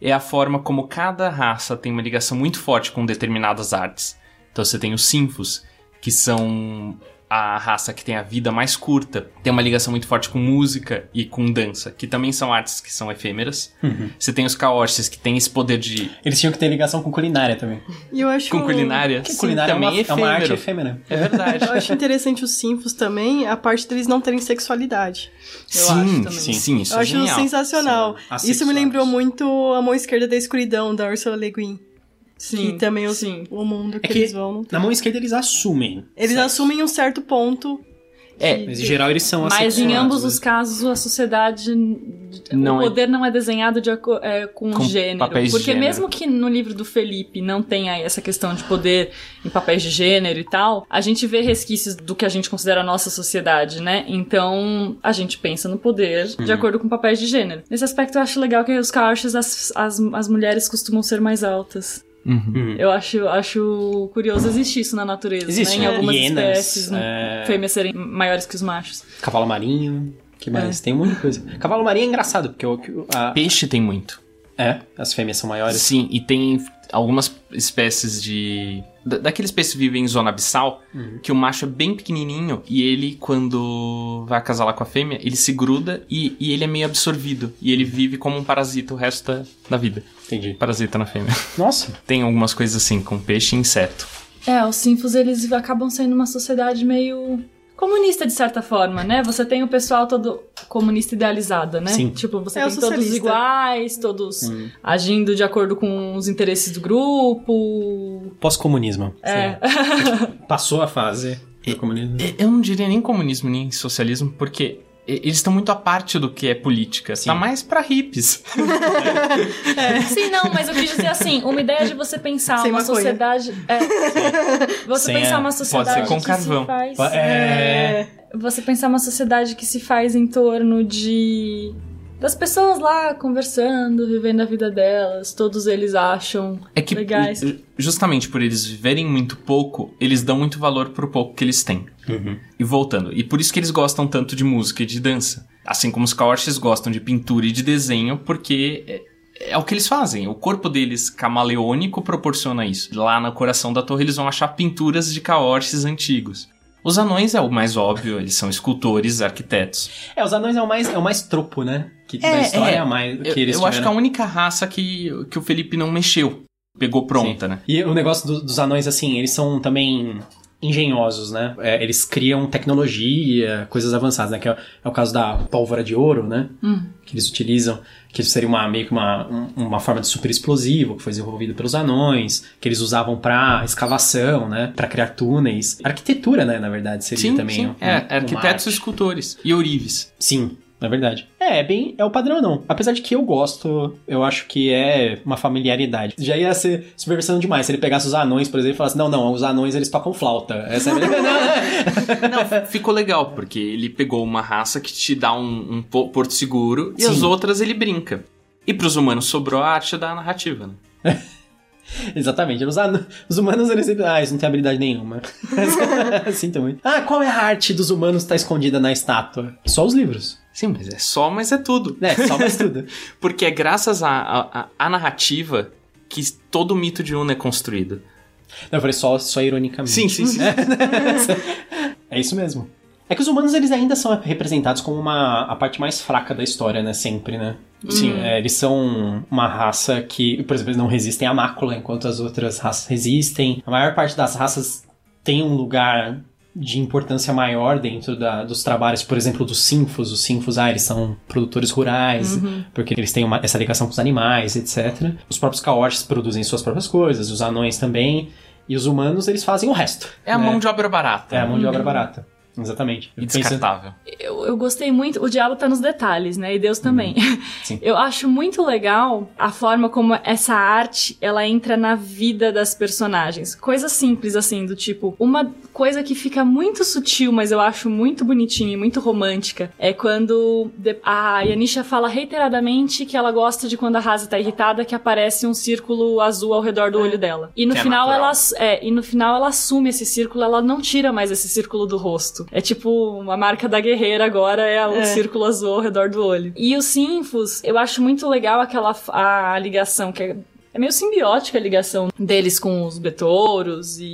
S4: é a forma como cada raça tem uma ligação muito forte com determinadas artes. Então você tem os Sinfos, que são a raça que tem a vida mais curta, tem uma ligação muito forte com música e com dança, que também são artes que são efêmeras. Você tem os Kaoshis, que tem esse poder de...
S1: Eles tinham que ter ligação com culinária também.
S2: E eu acho.
S4: com culinária.
S1: Porque
S4: Sim,
S1: culinária é
S4: também
S1: uma, é uma arte efêmera.
S4: É verdade.
S2: Eu acho interessante os Sinfos também, a parte deles não terem sexualidade.
S3: Eu
S4: sim,
S3: acho também.
S4: sim, sim, isso
S2: eu
S4: é
S2: acho
S4: genial.
S2: sensacional. Isso me lembrou muito A Mão Esquerda da Escuridão, da Ursula Le Guin.
S3: Sim,
S2: que também os-
S3: sim.
S2: o mundo que,
S1: É que
S2: eles vão.
S1: na mão esquerda eles assumem.
S2: Eles
S1: sexo.
S2: assumem um certo ponto.
S4: É,
S1: Mas em geral eles são
S3: Mas em ambos
S1: né?
S3: os casos a sociedade.
S4: Não
S3: o
S4: é-
S3: poder não é desenhado de é, com,
S4: Com
S3: gênero.
S4: papéis de
S3: Porque
S4: gênero.
S3: mesmo que no livro do Felipe não tenha essa questão de poder em papéis de gênero e tal, a gente vê resquícios do que a gente considera a nossa sociedade, né? Então a gente pensa no poder de acordo com papéis de gênero. Nesse aspecto eu acho legal que os Kaoshis, as, as, as mulheres costumam ser mais altas.
S4: Uhum.
S3: Eu acho, acho curioso existir isso na natureza,
S1: Existe,
S3: né? Em
S1: né?
S3: algumas
S1: Hienas,
S3: espécies, né?
S1: é,
S3: fêmeas serem maiores que os machos.
S1: Cavalo marinho. que mais?
S3: É.
S1: Tem um monte de coisa. Cavalo marinho é engraçado, porque o, a-
S4: Peixe tem muito.
S1: É, as fêmeas são maiores.
S4: Sim, e tem algumas espécies de. da- Daqueles peixes que vivem em zona abissal, que o macho é bem pequenininho e ele, quando vai acasalar com a fêmea, ele se gruda e, e ele é meio absorvido. E ele vive como um parasita o resto da, da vida.
S1: Entendi.
S4: Parasita na fêmea. [LAUGHS]
S1: Nossa,
S4: Tem algumas coisas assim, com peixe e inseto.
S3: É, os sinfos eles acabam sendo uma sociedade meio comunista de certa forma, né? Você tem o pessoal todo comunista idealizado, né?
S1: Sim.
S3: Tipo, você
S2: É
S3: tem todos iguais, todos agindo de acordo com os interesses do grupo.
S1: pós-comunismo.
S3: É. [LAUGHS]
S1: Passou a fase do comunismo.
S4: Eu não diria nem comunismo nem socialismo, porque eles estão muito à parte do que é política.
S1: Sim.
S4: Tá mais pra hippies. [LAUGHS]
S3: Sim, não, mas eu quis dizer assim, uma ideia de você pensar
S2: Sem
S3: uma
S2: maconha.
S3: sociedade. É, você
S1: Sem
S3: pensar
S1: a-
S3: uma
S1: pode ser
S3: sociedade
S4: com
S3: que
S4: carvão.
S3: se faz.
S1: É.
S3: Você pensar uma sociedade que se faz em torno de. Das pessoas lá conversando, vivendo a vida delas, todos eles acham
S4: É que
S3: legais.
S4: ju- justamente por eles viverem muito pouco, eles dão muito valor pro pouco que eles têm.
S1: Uhum.
S4: E voltando, e por isso que eles gostam tanto de música e de dança. Assim como os Kaoshis gostam de pintura e de desenho, porque é, é o que eles fazem. O corpo deles camaleônico proporciona isso. Lá no coração da torre eles vão achar pinturas de Kaoshis antigos. Os anões é o mais óbvio, eles são escultores, arquitetos.
S1: É, os anões é o mais, é o mais tropo, né? Que da
S4: É,
S1: história
S4: é.
S1: é a mais que
S4: Eu,
S1: eles
S4: eu acho que a
S1: tiveram.
S4: única raça que, que o Felipe não mexeu, pegou pronta, né?
S1: E o negócio do- dos anões, assim, eles são também engenhosos, né? É, eles criam tecnologia, coisas avançadas, né? Que é, é o caso da pólvora de ouro, né?
S3: Hum.
S1: Que eles utilizam, que seria uma, meio que uma, um- uma forma de super explosivo, que foi desenvolvido pelos anões, que eles usavam pra escavação, né? Pra criar túneis. Arquitetura, né? Na verdade, seria
S4: Sim,
S1: também.
S4: sim.
S1: um-
S4: é,
S1: uma
S4: arquitetos e escultores. E ourives.
S1: Sim, na verdade. É, é bem. É o padrão, não. Apesar de que eu gosto, eu acho que é uma familiaridade. Já ia ser superversão demais se ele pegasse os anões, por exemplo, e falasse: não, não, os anões eles tocam flauta. Essa é a [LAUGHS]
S4: Não, ficou legal, porque ele pegou uma raça que te dá um, um po- porto seguro e
S1: Sim.
S4: as outras ele brinca. E pros humanos sobrou a arte da narrativa, né? [LAUGHS]
S1: Exatamente. Os, os humanos, eles sempre. Ah, eles não têm habilidade nenhuma. [LAUGHS] Sinto muito. Ah, qual é a arte dos humanos que tá escondida na estátua? Só os livros.
S4: Sim, mas é só, mas é tudo.
S1: É, só mais [LAUGHS] tudo.
S4: Porque é graças à narrativa que todo o mito de Una é construído.
S1: Não, eu falei só, só ironicamente.
S4: sim, sim. [LAUGHS]
S1: É isso mesmo. É que os humanos eles ainda são representados como uma a parte mais fraca da história, né? Sempre, né? Sim, é, eles são uma raça que, por exemplo, eles não resistem à mácula, enquanto as outras raças resistem. A maior parte das raças tem um lugar de importância maior dentro da- dos trabalhos, por exemplo, dos sinfos. Os sinfos, ah, eles são produtores rurais, porque eles têm uma- essa ligação com os animais, etc. Os próprios kaoshis produzem suas próprias coisas, os anões também. E os humanos, eles fazem o resto.
S4: É a
S1: né?
S4: mão de obra barata.
S1: É a mão de obra barata. Exatamente.
S4: E descartável.
S3: Eu, eu gostei muito. O diabo tá nos detalhes, né? E Deus também. [LAUGHS]
S1: sim.
S3: Eu acho muito legal a forma como essa arte ela entra na vida das personagens. Coisa simples assim, do tipo, uma coisa que fica muito sutil, mas eu acho muito bonitinha e muito romântica, é quando a Yanisha fala reiteradamente que ela gosta de quando a Haze tá irritada que aparece um círculo azul ao redor do olho dela. E no
S4: Que é
S3: final
S4: natural.
S3: ela é, e no final ela assume esse círculo, ela não tira mais esse círculo do rosto. É tipo uma marca da guerreira agora é o
S2: É.
S3: círculo azul ao redor do olho. E os sinfos, eu acho muito legal aquela a ligação que é é meio simbiótica a ligação deles com os betouros e,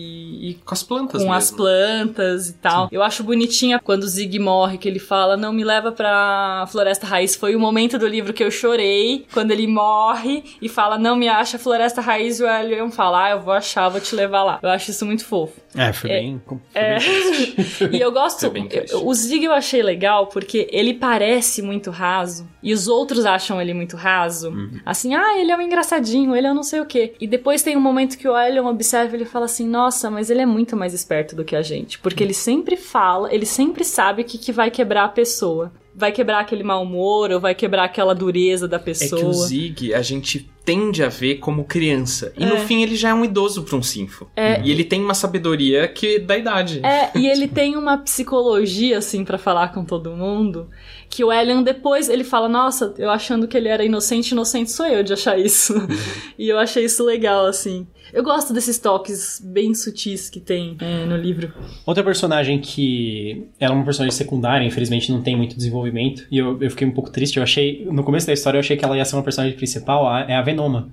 S3: e
S4: Com as plantas
S3: com
S4: mesmo.
S3: as plantas e tal. Eu acho bonitinha quando o Zig morre, que ele fala, não me leva pra Floresta Raiz. Foi o momento do livro que eu chorei, quando ele morre e fala, não me acha Floresta Raiz, e o Elion fala, ah, eu vou achar, vou te levar lá. Eu acho isso muito fofo.
S1: É, foi
S3: É-
S1: bem. foi
S3: é.
S1: bem. [LAUGHS]
S3: E eu gosto. Eu- o Zig eu achei legal porque ele parece muito raso e os outros acham ele muito raso. Assim, ah, ele é um engraçadinho, ele é um não sei o quê. E depois tem um momento que o Aelion observa e ele fala assim: Nossa, mas ele é muito mais esperto do que a gente. Porque ele sempre fala, ele sempre sabe o que, que vai quebrar a pessoa vai quebrar aquele mau humor ou vai quebrar aquela dureza da pessoa.
S4: É que o Zig, a gente tende a ver como criança. E
S3: É.
S4: no fim ele já é um idoso pra um sinfo.
S3: É.
S4: E ele tem uma sabedoria que da idade.
S3: É, e ele tem uma psicologia, assim, pra falar com todo mundo, que o Elian depois, ele fala, nossa, eu achando que ele era inocente, inocente sou eu de achar isso. [LAUGHS] e eu achei isso legal, assim. Eu gosto desses toques bem sutis que tem é, no livro.
S1: Outra personagem que ela é uma personagem secundária, infelizmente não tem muito desenvolvimento, e eu, eu fiquei um pouco triste. Eu achei, no começo da história, eu achei que ela ia ser uma personagem principal, a- é a Venoma.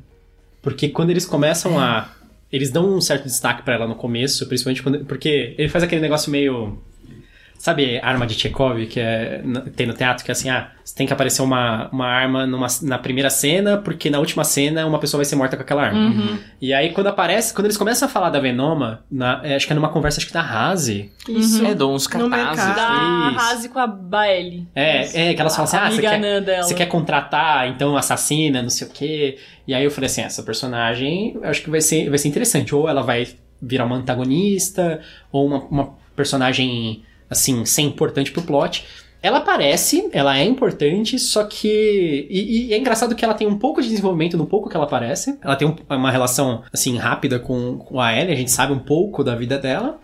S1: Porque quando eles começam a. Eles dão um certo destaque pra ela no começo, principalmente quando. Porque ele faz aquele negócio meio. Sabe a arma de Chekhov que é, tem no teatro, que é assim, ah, você tem que aparecer uma, uma arma numa, na primeira cena, porque na última cena uma pessoa vai ser morta com aquela arma.
S3: Uhum.
S1: E aí, quando aparece, quando eles começam a falar da Venoma, na- é, acho que é numa conversa acho que da Raze.
S2: Isso.
S4: É, dão uns
S2: No
S4: cartazes.
S3: Da. Rase com a Baeli.
S1: É, é, que elas falam assim, ah, você quer, você quer contratar, então, assassina, não sei o quê. E aí eu falei assim, essa personagem, acho que vai ser, vai ser interessante. Ou ela vai virar uma antagonista, ou uma, uma personagem, assim, sem importante pro plot. Ela aparece, ela é importante, só que. E, e é engraçado que ela tem um pouco de desenvolvimento no pouco que ela aparece. Ela tem um- uma relação, assim, rápida com, com a Ellie, a gente sabe um pouco da vida dela.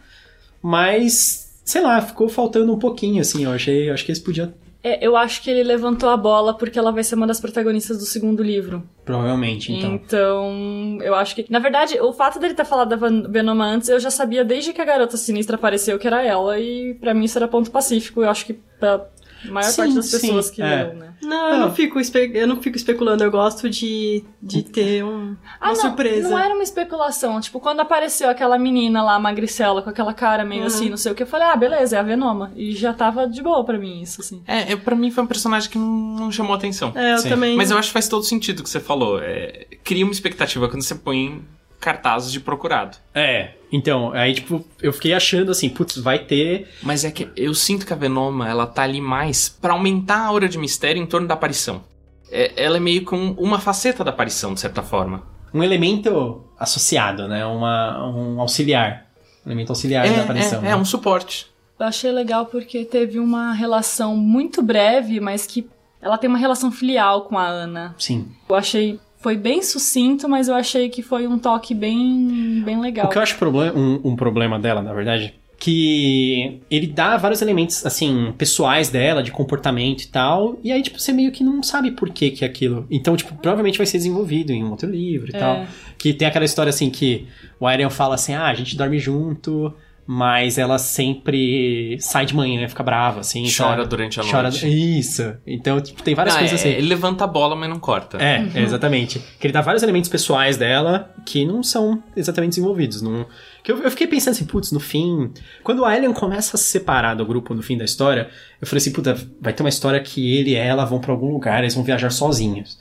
S1: Mas, sei lá, ficou faltando um pouquinho, assim. Eu achei, eu acho que eles podiam.
S3: É, eu acho que ele levantou a bola porque ela vai ser uma das protagonistas do segundo livro.
S1: Provavelmente, então.
S3: Então, eu acho que. Na verdade, o fato dele ter falado da Venoma antes, eu já sabia desde que a garota sinistra apareceu que era ela, e pra mim isso era ponto pacífico. Eu acho que pra maior
S1: Sim,
S3: parte das
S1: sim,
S3: pessoas que
S1: é.
S3: leu, né?
S2: Não, eu
S1: Não.
S2: não, fico espe- eu não fico especulando, eu gosto de, de ter um- uma
S3: Ah, não,
S2: surpresa.
S3: não era uma especulação. Tipo, quando apareceu aquela menina lá, magricela, com aquela cara meio
S2: Uhum.
S3: assim, não sei o que, eu falei, ah, beleza, é a Venoma. E já tava de boa pra mim isso, assim.
S4: É, eu, pra mim foi um personagem que não, não chamou atenção.
S2: É, eu
S1: Sim.
S2: também.
S4: Mas eu acho que faz todo sentido o que você falou. É, cria uma expectativa quando você põe cartazes de procurado.
S1: É, então, aí, tipo, eu fiquei achando assim, putz, vai ter.
S4: Mas é que eu sinto que a Venoma, ela tá ali mais pra aumentar a aura de mistério em torno da aparição. É- ela é meio com uma faceta da aparição, de certa forma.
S1: um elemento associado, né? Uma, um auxiliar. Um elemento auxiliar da aparição.
S4: é,
S1: né?
S4: é um suporte.
S3: Eu achei legal porque teve uma relação muito breve, mas que ela tem uma relação filial com a Ana.
S1: Sim.
S3: Eu achei. Foi bem sucinto, mas eu achei que foi um toque bem, bem legal.
S1: O que eu acho um, um problema dela, na verdade, que ele dá vários elementos, assim, pessoais dela, de comportamento e tal, e aí, tipo, você meio que não sabe por que que é aquilo. Então, tipo, provavelmente vai ser desenvolvido em um outro livro e
S3: É.
S1: tal. Que tem aquela história, assim, que o Ariel fala assim, ah, a gente dorme junto, mas ela sempre sai de manhã, fica brava, assim,
S4: Chora
S1: sabe?
S4: durante a
S1: Chora...
S4: noite.
S1: Isso. Então, tipo, tem várias
S4: Ah,
S1: coisas
S4: é,
S1: assim.
S4: Ele levanta a bola, mas não corta.
S1: É, é, exatamente. Que ele dá vários elementos pessoais dela que não são exatamente desenvolvidos. Não... Que eu, eu fiquei pensando assim, putz, no fim. Quando a Alien começa a se separar do grupo no fim da história, eu falei assim, puta, vai ter uma história que ele e ela vão pra algum lugar, eles vão viajar sozinhos.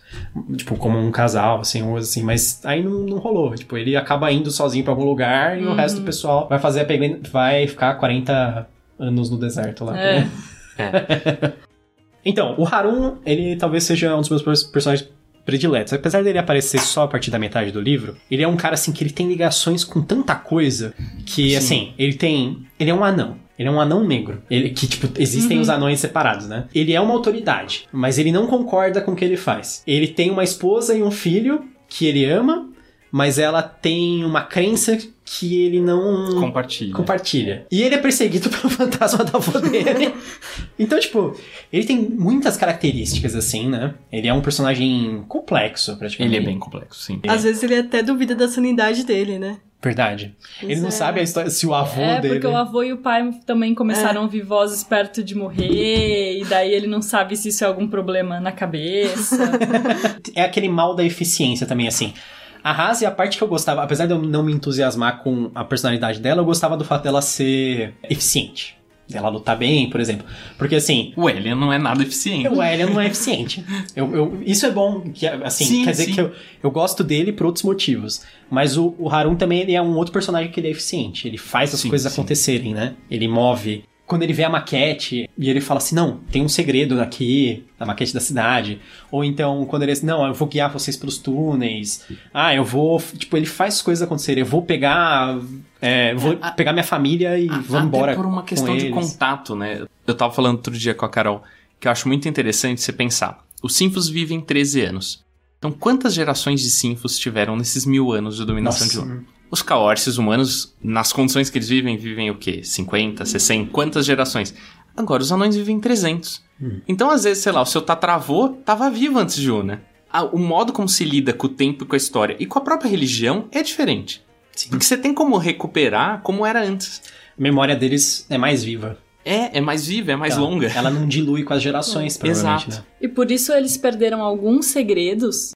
S1: Tipo, como um casal, assim, ou assim. Mas aí não, não rolou. Tipo, ele acaba indo sozinho pra algum lugar e o resto do pessoal vai fazer a pegada- vai ficar 40 anos no deserto lá.
S3: É. [LAUGHS]
S1: Então, o Harun, ele talvez seja um dos meus pers- personagens prediletos. Apesar dele aparecer só a partir da metade do livro, ele é um cara assim que ele tem ligações com tanta coisa que,
S4: Sim.
S1: assim, ele tem. Ele é um anão. Ele é um anão negro. Ele, que, tipo, existem os anões separados, né? Ele é uma autoridade, mas ele não concorda com o que ele faz. Ele tem uma esposa e um filho que ele ama, mas ela tem uma crença que ele não
S4: Compartilha.
S1: compartilha. E ele é perseguido [LAUGHS] pelo fantasma da avó dele. [LAUGHS] então, tipo, ele tem muitas características, assim, né? Ele é um personagem complexo, praticamente.
S4: Ele é bem complexo, sim.
S2: Às vezes ele até duvida da sanidade dele, né?
S1: Verdade. ele não
S2: é.
S1: sabe a história, se o avô
S3: É,
S1: dele...
S3: porque o avô e o pai também começaram a ouvir vozes perto de morrer, e daí ele não sabe se isso é algum problema na cabeça. [LAUGHS]
S1: É aquele mal da eficiência também, assim. A Haas a parte que eu gostava, apesar de eu não me entusiasmar com a personalidade dela, eu gostava do fato dela ser eficiente. Dela lutar bem, por exemplo. Porque, assim,
S4: O Alien não é nada eficiente.
S1: O Alien não é eficiente. [LAUGHS] Eu, eu- isso é bom, que, assim,
S4: Sim,
S1: quer dizer
S4: sim.
S1: que eu, eu gosto dele por outros motivos. Mas o, o Harun também ele é um outro personagem que ele é eficiente. Ele faz as
S4: Sim,
S1: coisas acontecerem, né? Ele move quando ele vê a maquete e ele fala assim, não, tem um segredo aqui, na maquete da cidade. Ou então, quando ele diz, não, eu vou guiar vocês pelos túneis. Ah, eu vou. Tipo, ele faz coisas acontecerem. Eu vou pegar. É, vou
S4: a-
S1: pegar minha família e vou
S4: Até
S1: embora.
S4: por uma questão de contato, né? Eu tava falando outro dia com a Carol que eu acho muito interessante você pensar. Os Sinfos vivem 13 anos. Então, quantas gerações de Sinfos tiveram nesses mil anos de dominação
S1: Nossa.
S4: de Uma? Os Kaorses humanos, nas condições que eles vivem, vivem o quê? 50, 60? Quantas gerações? Agora, os anões vivem 300.
S1: Hum.
S4: Então, às vezes, sei lá, o seu tataravô tava vivo antes de Una. Ah, O modo como se lida com o tempo e com a história e com a própria religião é diferente.
S1: Sim.
S4: Porque você tem como recuperar como era antes.
S1: A memória deles é mais viva.
S4: É, é mais viva, é mais
S1: Ela-
S4: longa.
S1: Ela não dilui com as gerações, [LAUGHS] provavelmente,
S4: Exato.
S1: né?
S3: E por isso eles perderam alguns segredos,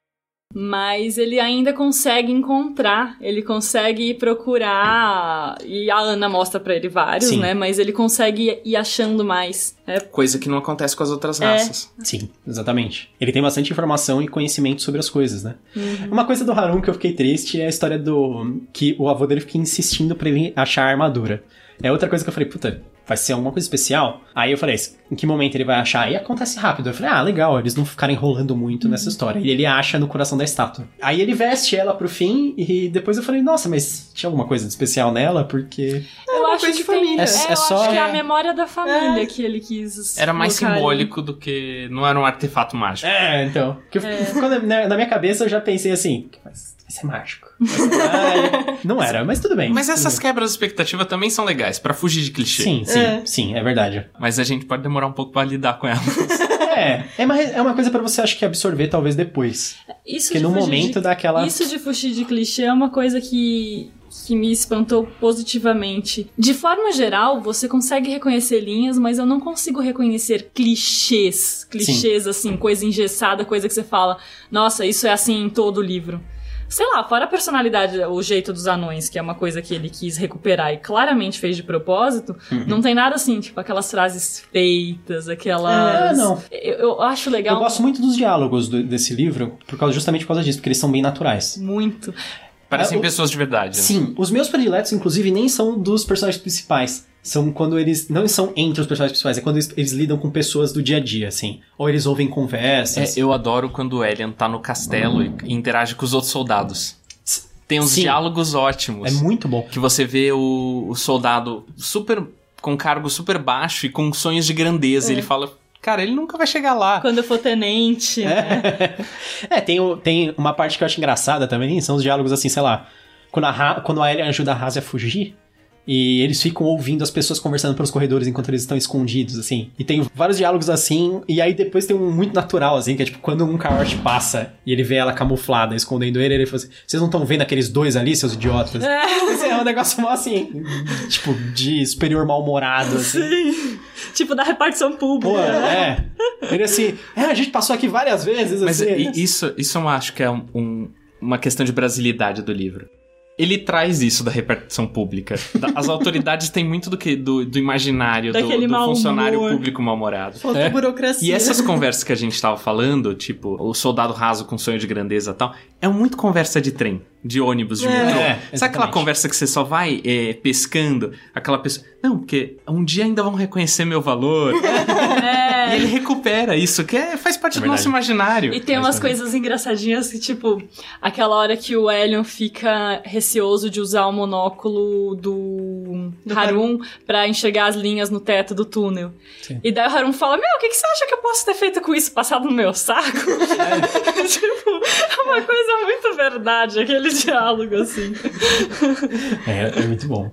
S3: mas ele ainda consegue encontrar, ele consegue procurar, e a Ana mostra pra ele vários,
S1: Sim.
S3: né? Mas ele consegue ir achando mais. É,
S4: Coisa que não acontece com as outras
S3: É.
S4: raças.
S1: Sim, exatamente. Ele tem bastante informação e conhecimento sobre as coisas, né?
S3: Uhum.
S1: Uma coisa do Harun que eu fiquei triste é a história do. que o avô dele fica insistindo pra ele achar a armadura. É outra coisa que eu falei, puta, vai ser alguma coisa especial? Aí eu falei, em que momento ele vai achar? E acontece rápido. Eu falei, ah, legal, eles não ficarem enrolando muito nessa história. E ele acha no coração da estátua. Aí ele veste ela pro fim e depois eu falei, nossa, mas tinha alguma coisa de especial nela? Porque.
S3: eu
S2: uma
S3: acho
S2: coisa
S3: que
S2: de
S3: tem-
S2: família.
S3: É,
S1: É- é
S3: eu
S1: só-
S3: acho que é a
S1: é.
S3: memória da família
S2: É.
S3: que ele quis.
S4: Era mais
S3: colocar ali.
S4: simbólico do que. Não era um artefato mágico.
S1: É, então. Que eu- quando- na, na minha cabeça eu já pensei assim, mas ser mágico. Vai ser- Ai, não era, mas tudo bem.
S4: Mas essas
S1: bem.
S4: quebras de expectativa também são legais, pra fugir de clichê.
S1: Sim, sim,
S2: É.
S1: sim, é verdade.
S4: Mas a gente pode demorar um pouco pra lidar com elas. [LAUGHS]
S1: É, é uma, é uma coisa pra você, acho que, absorver talvez depois.
S3: Isso
S1: Porque
S3: de
S1: no momento
S3: de...
S1: daquela.
S3: Isso de fugir de clichê é uma coisa que, que me espantou positivamente. De forma geral, você consegue reconhecer linhas, mas eu não consigo reconhecer clichês. Clichês, assim, coisa engessada, coisa que você fala, nossa, isso é assim em todo o livro. Sei lá, fora a personalidade, o jeito dos anões, que é uma coisa que ele quis recuperar e claramente fez de propósito,
S1: Uhum.
S3: não tem nada assim, tipo aquelas frases feitas, aquelas.
S1: É, não.
S3: Eu, eu acho legal.
S1: Eu gosto muito dos diálogos do- desse livro, por causa, justamente por causa disso, porque eles são bem naturais.
S3: muito.
S4: Parecem
S1: É, o-
S4: pessoas de verdade. né?
S1: Sim, os meus prediletos, inclusive, nem são dos personagens principais. São quando eles. Não são entre os personagens principais, é quando eles, eles lidam com pessoas do dia a dia, assim. Ou eles ouvem conversas.
S4: É, eu adoro quando o Elian tá no castelo e, e interage com os outros soldados. Tem uns
S1: Sim.
S4: diálogos ótimos.
S1: É muito bom.
S4: Que você vê o, o soldado super. com cargo super baixo e com sonhos de grandeza. Ele fala, cara, ele nunca vai chegar lá.
S3: Quando eu for tenente. né? [LAUGHS]
S1: É, tem, o- tem uma parte que eu acho engraçada também, são os diálogos assim, sei lá. Quando a, quando a Ellie ajuda a Razi a fugir, e eles ficam ouvindo as pessoas conversando pelos corredores enquanto eles estão escondidos, assim. E tem vários diálogos assim, e aí depois tem um muito natural, assim, que é tipo, quando um Kaort passa e ele vê ela camuflada, escondendo ele, ele fala assim, vocês não estão vendo aqueles dois ali, seus idiotas? Esse [LAUGHS] é um negócio mó assim, tipo, de superior mal-humorado, assim.
S3: Sim. Tipo, da repartição pública.
S1: Pô, é. Ele assim, é, a gente passou aqui várias vezes,
S4: Mas
S1: assim.
S4: i- isso, isso eu acho que é um- um- uma questão de brasilidade do livro. Ele traz isso da repartição pública. As [LAUGHS] autoridades têm muito do que do, do imaginário do,
S3: Daquele
S4: do
S3: mau
S4: funcionário
S3: humor.
S4: público mal-humorado.
S2: Falta
S1: É.
S2: burocracia.
S4: E essas conversas que a gente tava falando, tipo, o soldado raso com sonho de grandeza e tal, é muito conversa de trem, de ônibus, de
S2: É.
S4: metrô.
S1: É,
S4: Sabe aquela conversa que você só vai é, pescando? Aquela pessoa. Não, porque um dia ainda vão reconhecer meu valor. [LAUGHS] E ele recupera isso, que é- faz parte
S1: É
S4: do nosso imaginário.
S3: E tem
S1: Mas
S3: umas
S1: também.
S3: coisas engraçadinhas que, tipo, aquela hora que o Elion fica receoso de usar o monóculo do,
S2: Do
S3: Harun pra enxergar as linhas no teto do túnel.
S1: Sim.
S3: E daí o Harun fala: Meu, o que, que você acha que eu posso ter feito com isso? Passado no meu saco? [LAUGHS] tipo, é uma coisa muito verdade, aquele diálogo assim.
S1: É, é muito bom.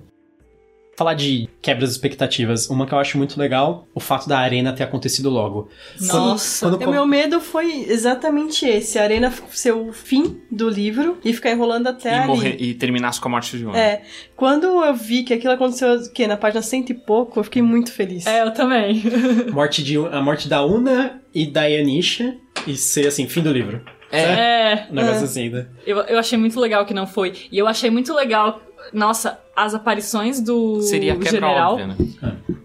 S1: Falar de quebras de expectativas, uma que eu acho muito legal, o fato da arena ter acontecido logo.
S3: Nossa.
S1: Quando,
S2: O
S1: quando,
S2: meu medo foi exatamente esse: a arena ser o fim do livro e ficar enrolando até
S4: E,
S2: ali.
S4: morrer, e terminasse com a morte de um.
S2: É. Quando eu vi que aquilo aconteceu o quê? na página cento e pouco, eu fiquei muito feliz.
S3: É, eu também. [LAUGHS]
S1: morte de, a morte da Una e da Yanisha e ser assim, fim do livro.
S3: É.
S1: Um negócio
S2: É.
S1: assim, né?
S3: Eu, eu achei muito legal que não foi. E eu achei muito legal, nossa, as aparições do
S4: Seria a quebra
S3: general.
S4: óbvia, né?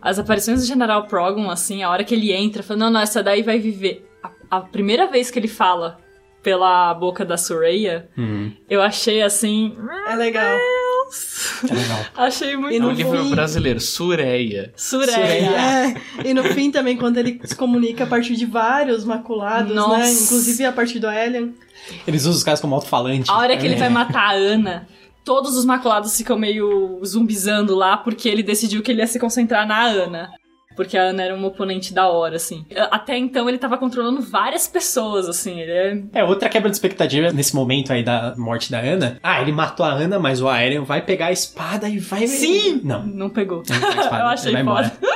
S3: As aparições do General Progon, assim, a hora que ele entra, falando, não, não, essa daí vai viver. A, a primeira vez que ele fala pela boca da Soraya,
S1: Uhum.
S3: eu achei assim.
S2: É legal. Deus!
S1: É legal. [LAUGHS]
S3: Achei muito
S2: E
S4: É
S2: no
S4: um livro
S2: fim-
S4: brasileiro, Sureia.
S3: Sureia.
S2: É, e no fim também, quando ele se comunica a partir de vários maculados,
S3: Nossa.
S2: né? Inclusive a partir do Alien.
S1: Eles usam os caras como alto-falante.
S3: A hora que ele
S1: É.
S3: vai matar a Ana, todos os maculados ficam meio zumbizando lá, porque ele decidiu que ele ia se concentrar na Ana. Porque a Ana era uma oponente da hora, assim. Até então ele tava controlando várias pessoas, assim. Ele é.
S1: É, outra quebra de expectativa nesse momento aí da morte da Ana. Ah, ele matou a Ana, mas o Aerion vai pegar a espada e vai...
S3: Sim!
S1: Não.
S3: Não pegou.
S1: Não espada, [LAUGHS]
S3: Eu achei
S1: ele vai embora.
S3: foda.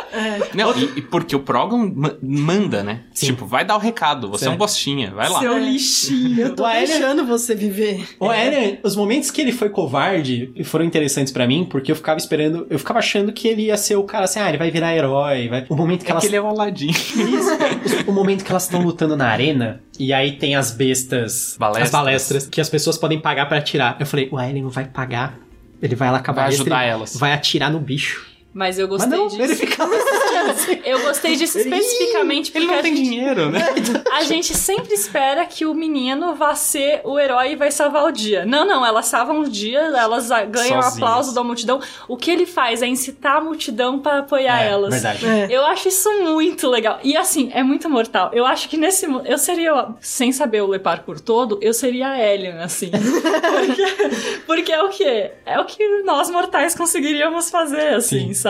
S4: Não, e, e porque o Progon ma- manda, né?
S1: Sim.
S4: Tipo, vai dar o recado, você é um
S1: Certo.
S4: bostinha, vai lá.
S3: Seu lixinho.
S2: Eu tô
S1: O
S2: deixando você viver.
S1: O Aerion, os momentos que ele foi covarde foram interessantes pra mim, porque eu ficava esperando, eu ficava achando que ele ia ser o cara assim, ah, ele vai virar herói, vai... O momento que
S4: É
S1: elas...
S4: que ele é o Aladdin. [LAUGHS]
S1: Isso. o momento que elas estão lutando na arena, e aí tem as bestas,
S4: Balestras.
S1: as balestras, que as pessoas podem pagar pra atirar. Eu falei, o Aerion vai pagar, ele vai lá acabar
S4: Vai ajudar elas.
S1: vai atirar no bicho.
S3: Mas eu
S1: Mas
S3: gostei
S1: não,
S3: disso.
S1: ele ficava [LAUGHS] assim.
S3: Eu gostei disso
S1: Ele-
S3: especificamente porque
S4: Ele não
S3: a
S4: tem
S3: gente,
S4: dinheiro, né? [LAUGHS]
S3: a gente sempre espera que o menino vá ser o herói e vai salvar o dia. Não, não, elas salvam o dia, elas ganham o aplauso da multidão. O que ele faz é incitar a multidão para apoiar
S1: É,
S3: elas.
S1: verdade.
S2: É.
S3: Eu acho isso muito legal. E assim, é muito mortal. Eu acho que nesse. Eu seria, sem saber o Lepar por todo, eu seria a Alien, assim. [LAUGHS] porque, porque é o quê? É o que nós mortais conseguiríamos fazer, assim,
S1: Sim.
S3: sabe?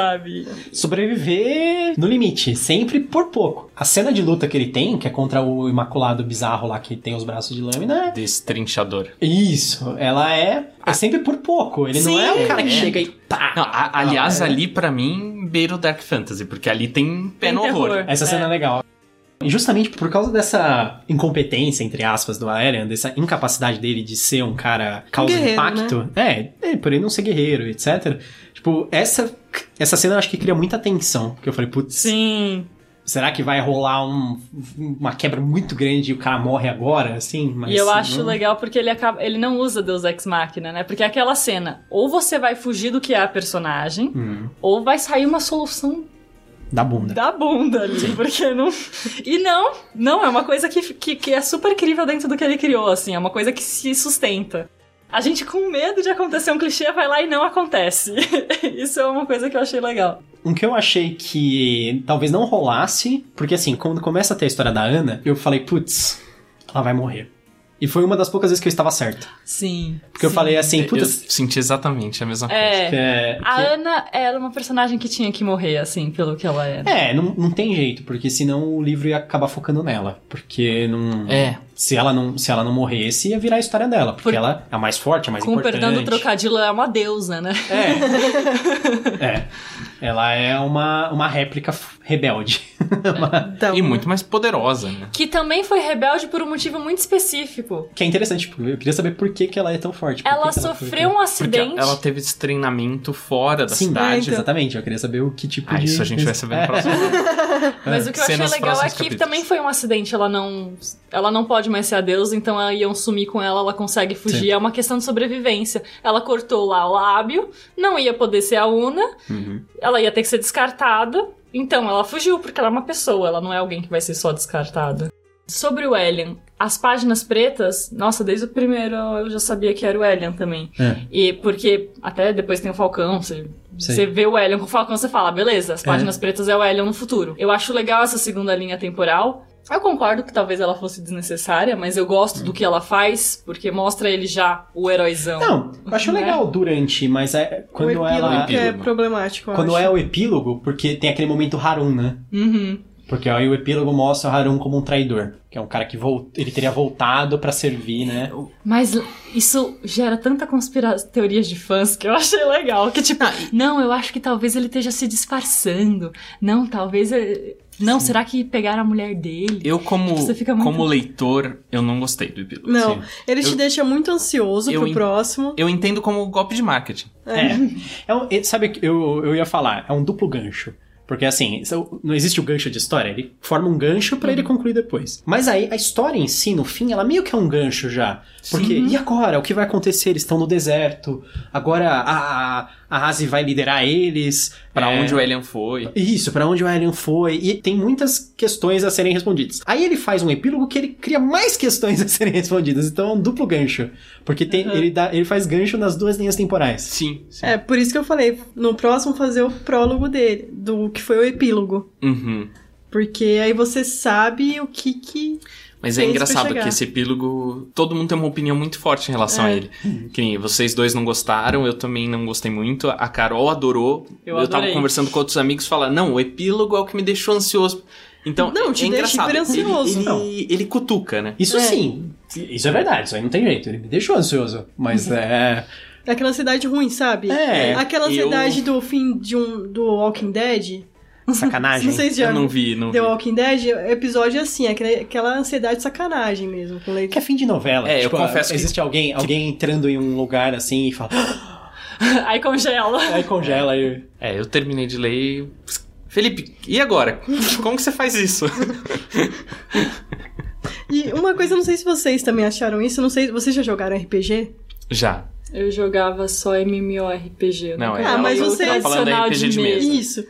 S1: Sobreviver no limite, sempre por pouco. A cena de luta que ele tem, que é contra o Imaculado Bizarro lá, que tem os braços de lâmina,
S4: Destrinchador.
S1: isso, ela é, é sempre por pouco. Ele não
S3: Sim.
S1: é o cara que
S4: É.
S1: chega e pá.
S4: Não, a- aliás,
S1: Não, é-
S4: ali pra mim beira o Dark Fantasy, porque ali tem pé
S3: Tem
S4: no horror.
S3: terror.
S1: Essa cena é legal. E justamente por causa dessa incompetência, entre aspas, do Aerion, dessa incapacidade dele de ser um cara causa
S2: Guerreiro,
S1: impacto, é, é, por ele não ser guerreiro, etc. Tipo, essa, essa cena eu acho que cria muita tensão. Porque eu falei, putz,
S3: Sim.
S1: será que vai rolar um- uma quebra muito grande e o cara morre agora, assim? Mas
S3: e eu acho
S1: não-
S3: legal porque ele acaba, ele não usa Deus Ex Machina, né? Porque é aquela cena, ou você vai fugir do que é a personagem,
S1: Hum,
S3: ou vai sair uma solução
S1: da bunda.
S3: da bunda ali, porque não... E não, não, é uma coisa que, que, que é super crível dentro do que ele criou, assim, é uma coisa que se sustenta. A gente com medo de acontecer um clichê vai lá e não acontece. [LAUGHS] Isso é uma coisa que eu achei legal.
S1: Um que eu achei que talvez não rolasse, porque assim, quando começa a ter a história da Ana, eu falei, putz, ela vai morrer. E foi uma das poucas vezes que eu estava certo.
S3: Sim.
S1: Porque eu falei assim,
S4: Eu
S1: putz,
S4: senti exatamente a mesma coisa.
S3: É,
S1: que é,
S3: a
S1: que-
S3: Ana era uma personagem que tinha que morrer, assim, pelo que ela era.
S1: É, não, não tem jeito, porque senão o livro ia acabar focando nela. Porque não.
S4: É.
S1: Se ela não, se ela não morresse, ia virar a história dela. Porque
S3: Por-
S1: ela é a mais forte, a mais
S3: Com o
S1: importante.
S3: perdão do trocadilho, ela é uma deusa, né?
S1: É. [LAUGHS] é. Ela é uma, uma réplica rebelde. [LAUGHS]
S2: Então,
S4: E muito mais poderosa, né?
S3: Que também foi rebelde por um motivo muito específico.
S1: que é interessante, porque eu queria saber por que, que ela é tão forte. por que
S3: Ela
S1: que
S3: sofreu um
S4: Porque
S3: acidente.
S4: ela teve esse treinamento fora da
S1: Sim,
S4: cidade.
S2: então.
S1: exatamente. Eu queria saber o que tipo
S4: Ah,
S1: de.
S4: isso a gente vai saber no [LAUGHS]
S1: É.
S4: próximo.
S3: Mas o que eu achei legal é que
S4: capítulos.
S3: também foi um acidente. Ela não, ela não pode mais ser a deusa, então ela iam sumir com ela, ela consegue fugir.
S1: Sim.
S3: É uma questão de sobrevivência. Ela cortou lá o lábio, não ia poder ser a Una,
S1: Uhum.
S3: ela ia ter que ser descartada. Então ela fugiu, porque ela é uma pessoa, ela não é alguém que vai ser só descartada. Sobre o Alien, as páginas pretas, nossa, desde o primeiro eu já sabia que era o Alien também.
S1: É.
S3: E porque até depois tem o Falcão, você, você vê o Alien com o Falcão, você fala, beleza, as
S1: É.
S3: páginas pretas é o Alien no futuro. Eu acho legal essa segunda linha temporal. Eu concordo que talvez ela fosse desnecessária, mas eu gosto do que ela faz, porque mostra ele já o heróizão.
S1: Não, eu acho
S3: Né?
S1: legal durante, mas é
S2: o
S1: quando
S2: epílogo
S1: ela.
S2: que é problemático, eu
S1: Quando
S2: acho.
S1: é o epílogo, porque tem aquele momento Harun, né?
S3: Uhum.
S1: Porque aí o epílogo mostra o Harun como um traidor. Que é um cara que vol... ele teria voltado pra servir, né?
S3: Mas isso gera tanta conspira... teorias de fãs que eu achei legal. Que tipo, não, eu acho que talvez ele esteja se disfarçando. Não, talvez. ele- Não, será que pegaram a mulher dele?
S4: Eu, como,
S3: Você fica muito-
S4: como leitor, eu não gostei do epílogo.
S2: Não,
S1: Sim.
S2: ele te
S4: Eu-
S2: deixa muito ansioso pro
S4: en-
S2: próximo.
S4: Eu entendo como golpe de marketing.
S1: É. é é- sabe, eu, eu ia falar, é um duplo gancho. Porque assim, não existe o gancho de história, ele forma um gancho pra ele concluir depois. Mas aí a história em si, no fim, ela meio que é um gancho já. Porque, e agora? O que vai acontecer? Eles estão no deserto. Agora a, a, a Hazi vai liderar eles.
S4: Pra
S1: É,
S4: onde o Alien foi.
S1: Isso, pra onde o Alien foi. E tem muitas questões a serem respondidas. Aí ele faz um epílogo que ele cria mais questões [LAUGHS] a serem respondidas. Então é um duplo gancho. Porque tem, ele, dá, ele faz gancho nas duas linhas temporais.
S4: Sim, sim.
S2: É, por isso que eu falei, no próximo fazer o prólogo dele, do que foi o epílogo.
S4: Uhum.
S2: Porque aí você sabe o que que...
S4: Mas é engraçado que esse epílogo, todo mundo tem uma opinião muito forte em relação a
S2: É.
S4: ele. Que nem vocês dois não gostaram, eu também não gostei muito. A Carol adorou.
S3: Eu
S4: tava
S3: adorei.
S4: conversando com outros amigos e falaram, não, o epílogo é o que me deixou ansioso. Então,
S2: Não,
S4: é
S2: te deixa
S4: engraçado.
S2: ansioso.
S4: Ele,
S1: Não.
S4: ele, ele cutuca, né?
S1: Isso
S2: É.
S1: sim. Isso é verdade, isso aí não tem jeito. Ele me deixou ansioso. Mas é.
S2: Aquela ansiedade ruim, sabe?
S1: É,
S2: Aquela
S4: eu-
S2: ansiedade do fim de um, do Walking Dead.
S1: Sacanagem.
S2: Não sei se já
S4: Eu não vi, não
S2: The
S4: vi.
S2: Walking Dead, episódio é assim, aquela, aquela ansiedade de sacanagem mesmo. Com leite.
S1: Que é fim de novela.
S4: É, eu
S1: Tipo,
S4: confesso que-
S1: Existe alguém, alguém entrando em um lugar assim e fala. [LAUGHS]
S3: Aí congela.
S1: Aí congela e.
S4: É, eu terminei de ler e... Felipe, e agora? [LAUGHS] Como que você faz isso? [LAUGHS]
S2: E uma coisa, eu não sei se vocês também acharam isso, eu não sei, vocês já jogaram RPG?
S4: Já.
S3: Eu jogava só MMORPG. eu
S4: Não,
S3: nunca
S4: é.
S2: Ah, mas você-
S4: Tá falando RPG de mesa.
S2: Isso.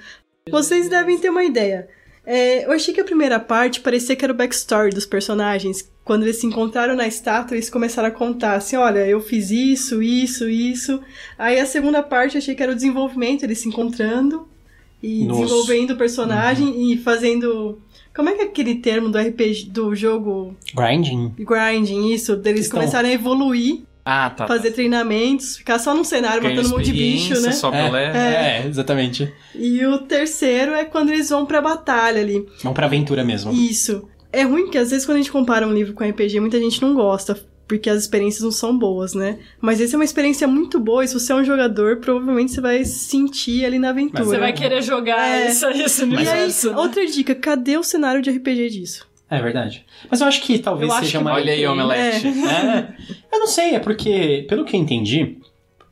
S2: Vocês devem ter uma ideia. É, eu achei que a primeira parte parecia que era o backstory dos personagens. Quando eles se encontraram na estátua, eles começaram a contar assim: olha, eu fiz isso, isso, isso. Aí a segunda parte eu achei que era o desenvolvimento, eles se encontrando e
S1: Nossa.
S2: desenvolvendo o personagem e fazendo. Como é que é aquele termo do RPG, do jogo
S1: Grinding?
S2: grinding, isso? Deles
S1: Estão-
S2: começarem a evoluir,
S4: Ah, tá.
S2: fazer treinamentos, ficar só num cenário
S4: Ganha
S2: matando um monte de bicho, né?
S4: Sobe
S1: É.
S4: leve.
S1: É, exatamente.
S2: E o terceiro é quando eles vão pra batalha ali.
S1: Vamos pra aventura mesmo.
S2: Isso. É ruim que às vezes quando a gente compara um livro com RPG, muita gente não gosta, porque as experiências não são boas, né? Mas essa é uma experiência muito boa, e se você é um jogador, provavelmente você vai sentir ali na aventura.
S3: Você vai querer jogar
S2: É.
S3: isso, isso no
S2: E aí,
S3: universo. né?
S2: outra dica, cadê o cenário de RPG disso?
S1: É verdade. Mas eu acho que talvez
S3: acho
S1: seja
S3: que
S1: uma.
S4: Olha aí,
S3: É.
S4: Omelete.
S1: É. Eu não sei, é porque, pelo que eu entendi,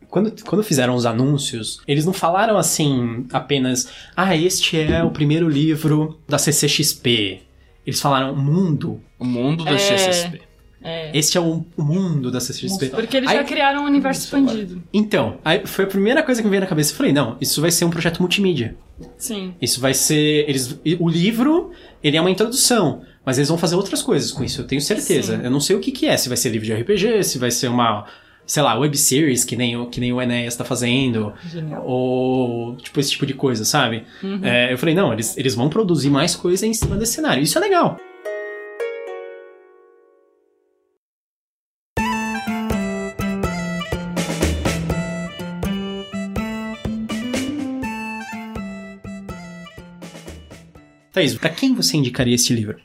S1: quando, quando fizeram os anúncios, eles não falaram assim apenas, ah, este é o primeiro livro da CCXP. Eles falaram mundo.
S4: O mundo do
S3: É.
S4: XSP.
S3: É.
S1: Este é o, o mundo da CCXP.
S3: Porque eles
S1: Aí-
S3: já criaram um universo expandido.
S1: Então, aí foi a primeira coisa que me veio na cabeça. Eu falei, não, isso vai ser um projeto multimídia.
S3: Sim.
S1: Isso vai ser. Eles, o livro, ele é uma introdução. Mas eles vão fazer outras coisas com isso, eu tenho certeza.
S3: Sim.
S1: Eu não sei o que, que é. Se vai ser livro de RPG, se vai ser uma. Sei lá, web series, que nem, o- que nem o Enéas tá fazendo.
S3: Genial.
S1: Ou, tipo, esse tipo de coisa, sabe?
S3: Uhum.
S1: É, eu falei, não, eles, eles vão produzir mais coisa em cima desse cenário. Isso é legal. Thaís, pra quem você indicaria este livro?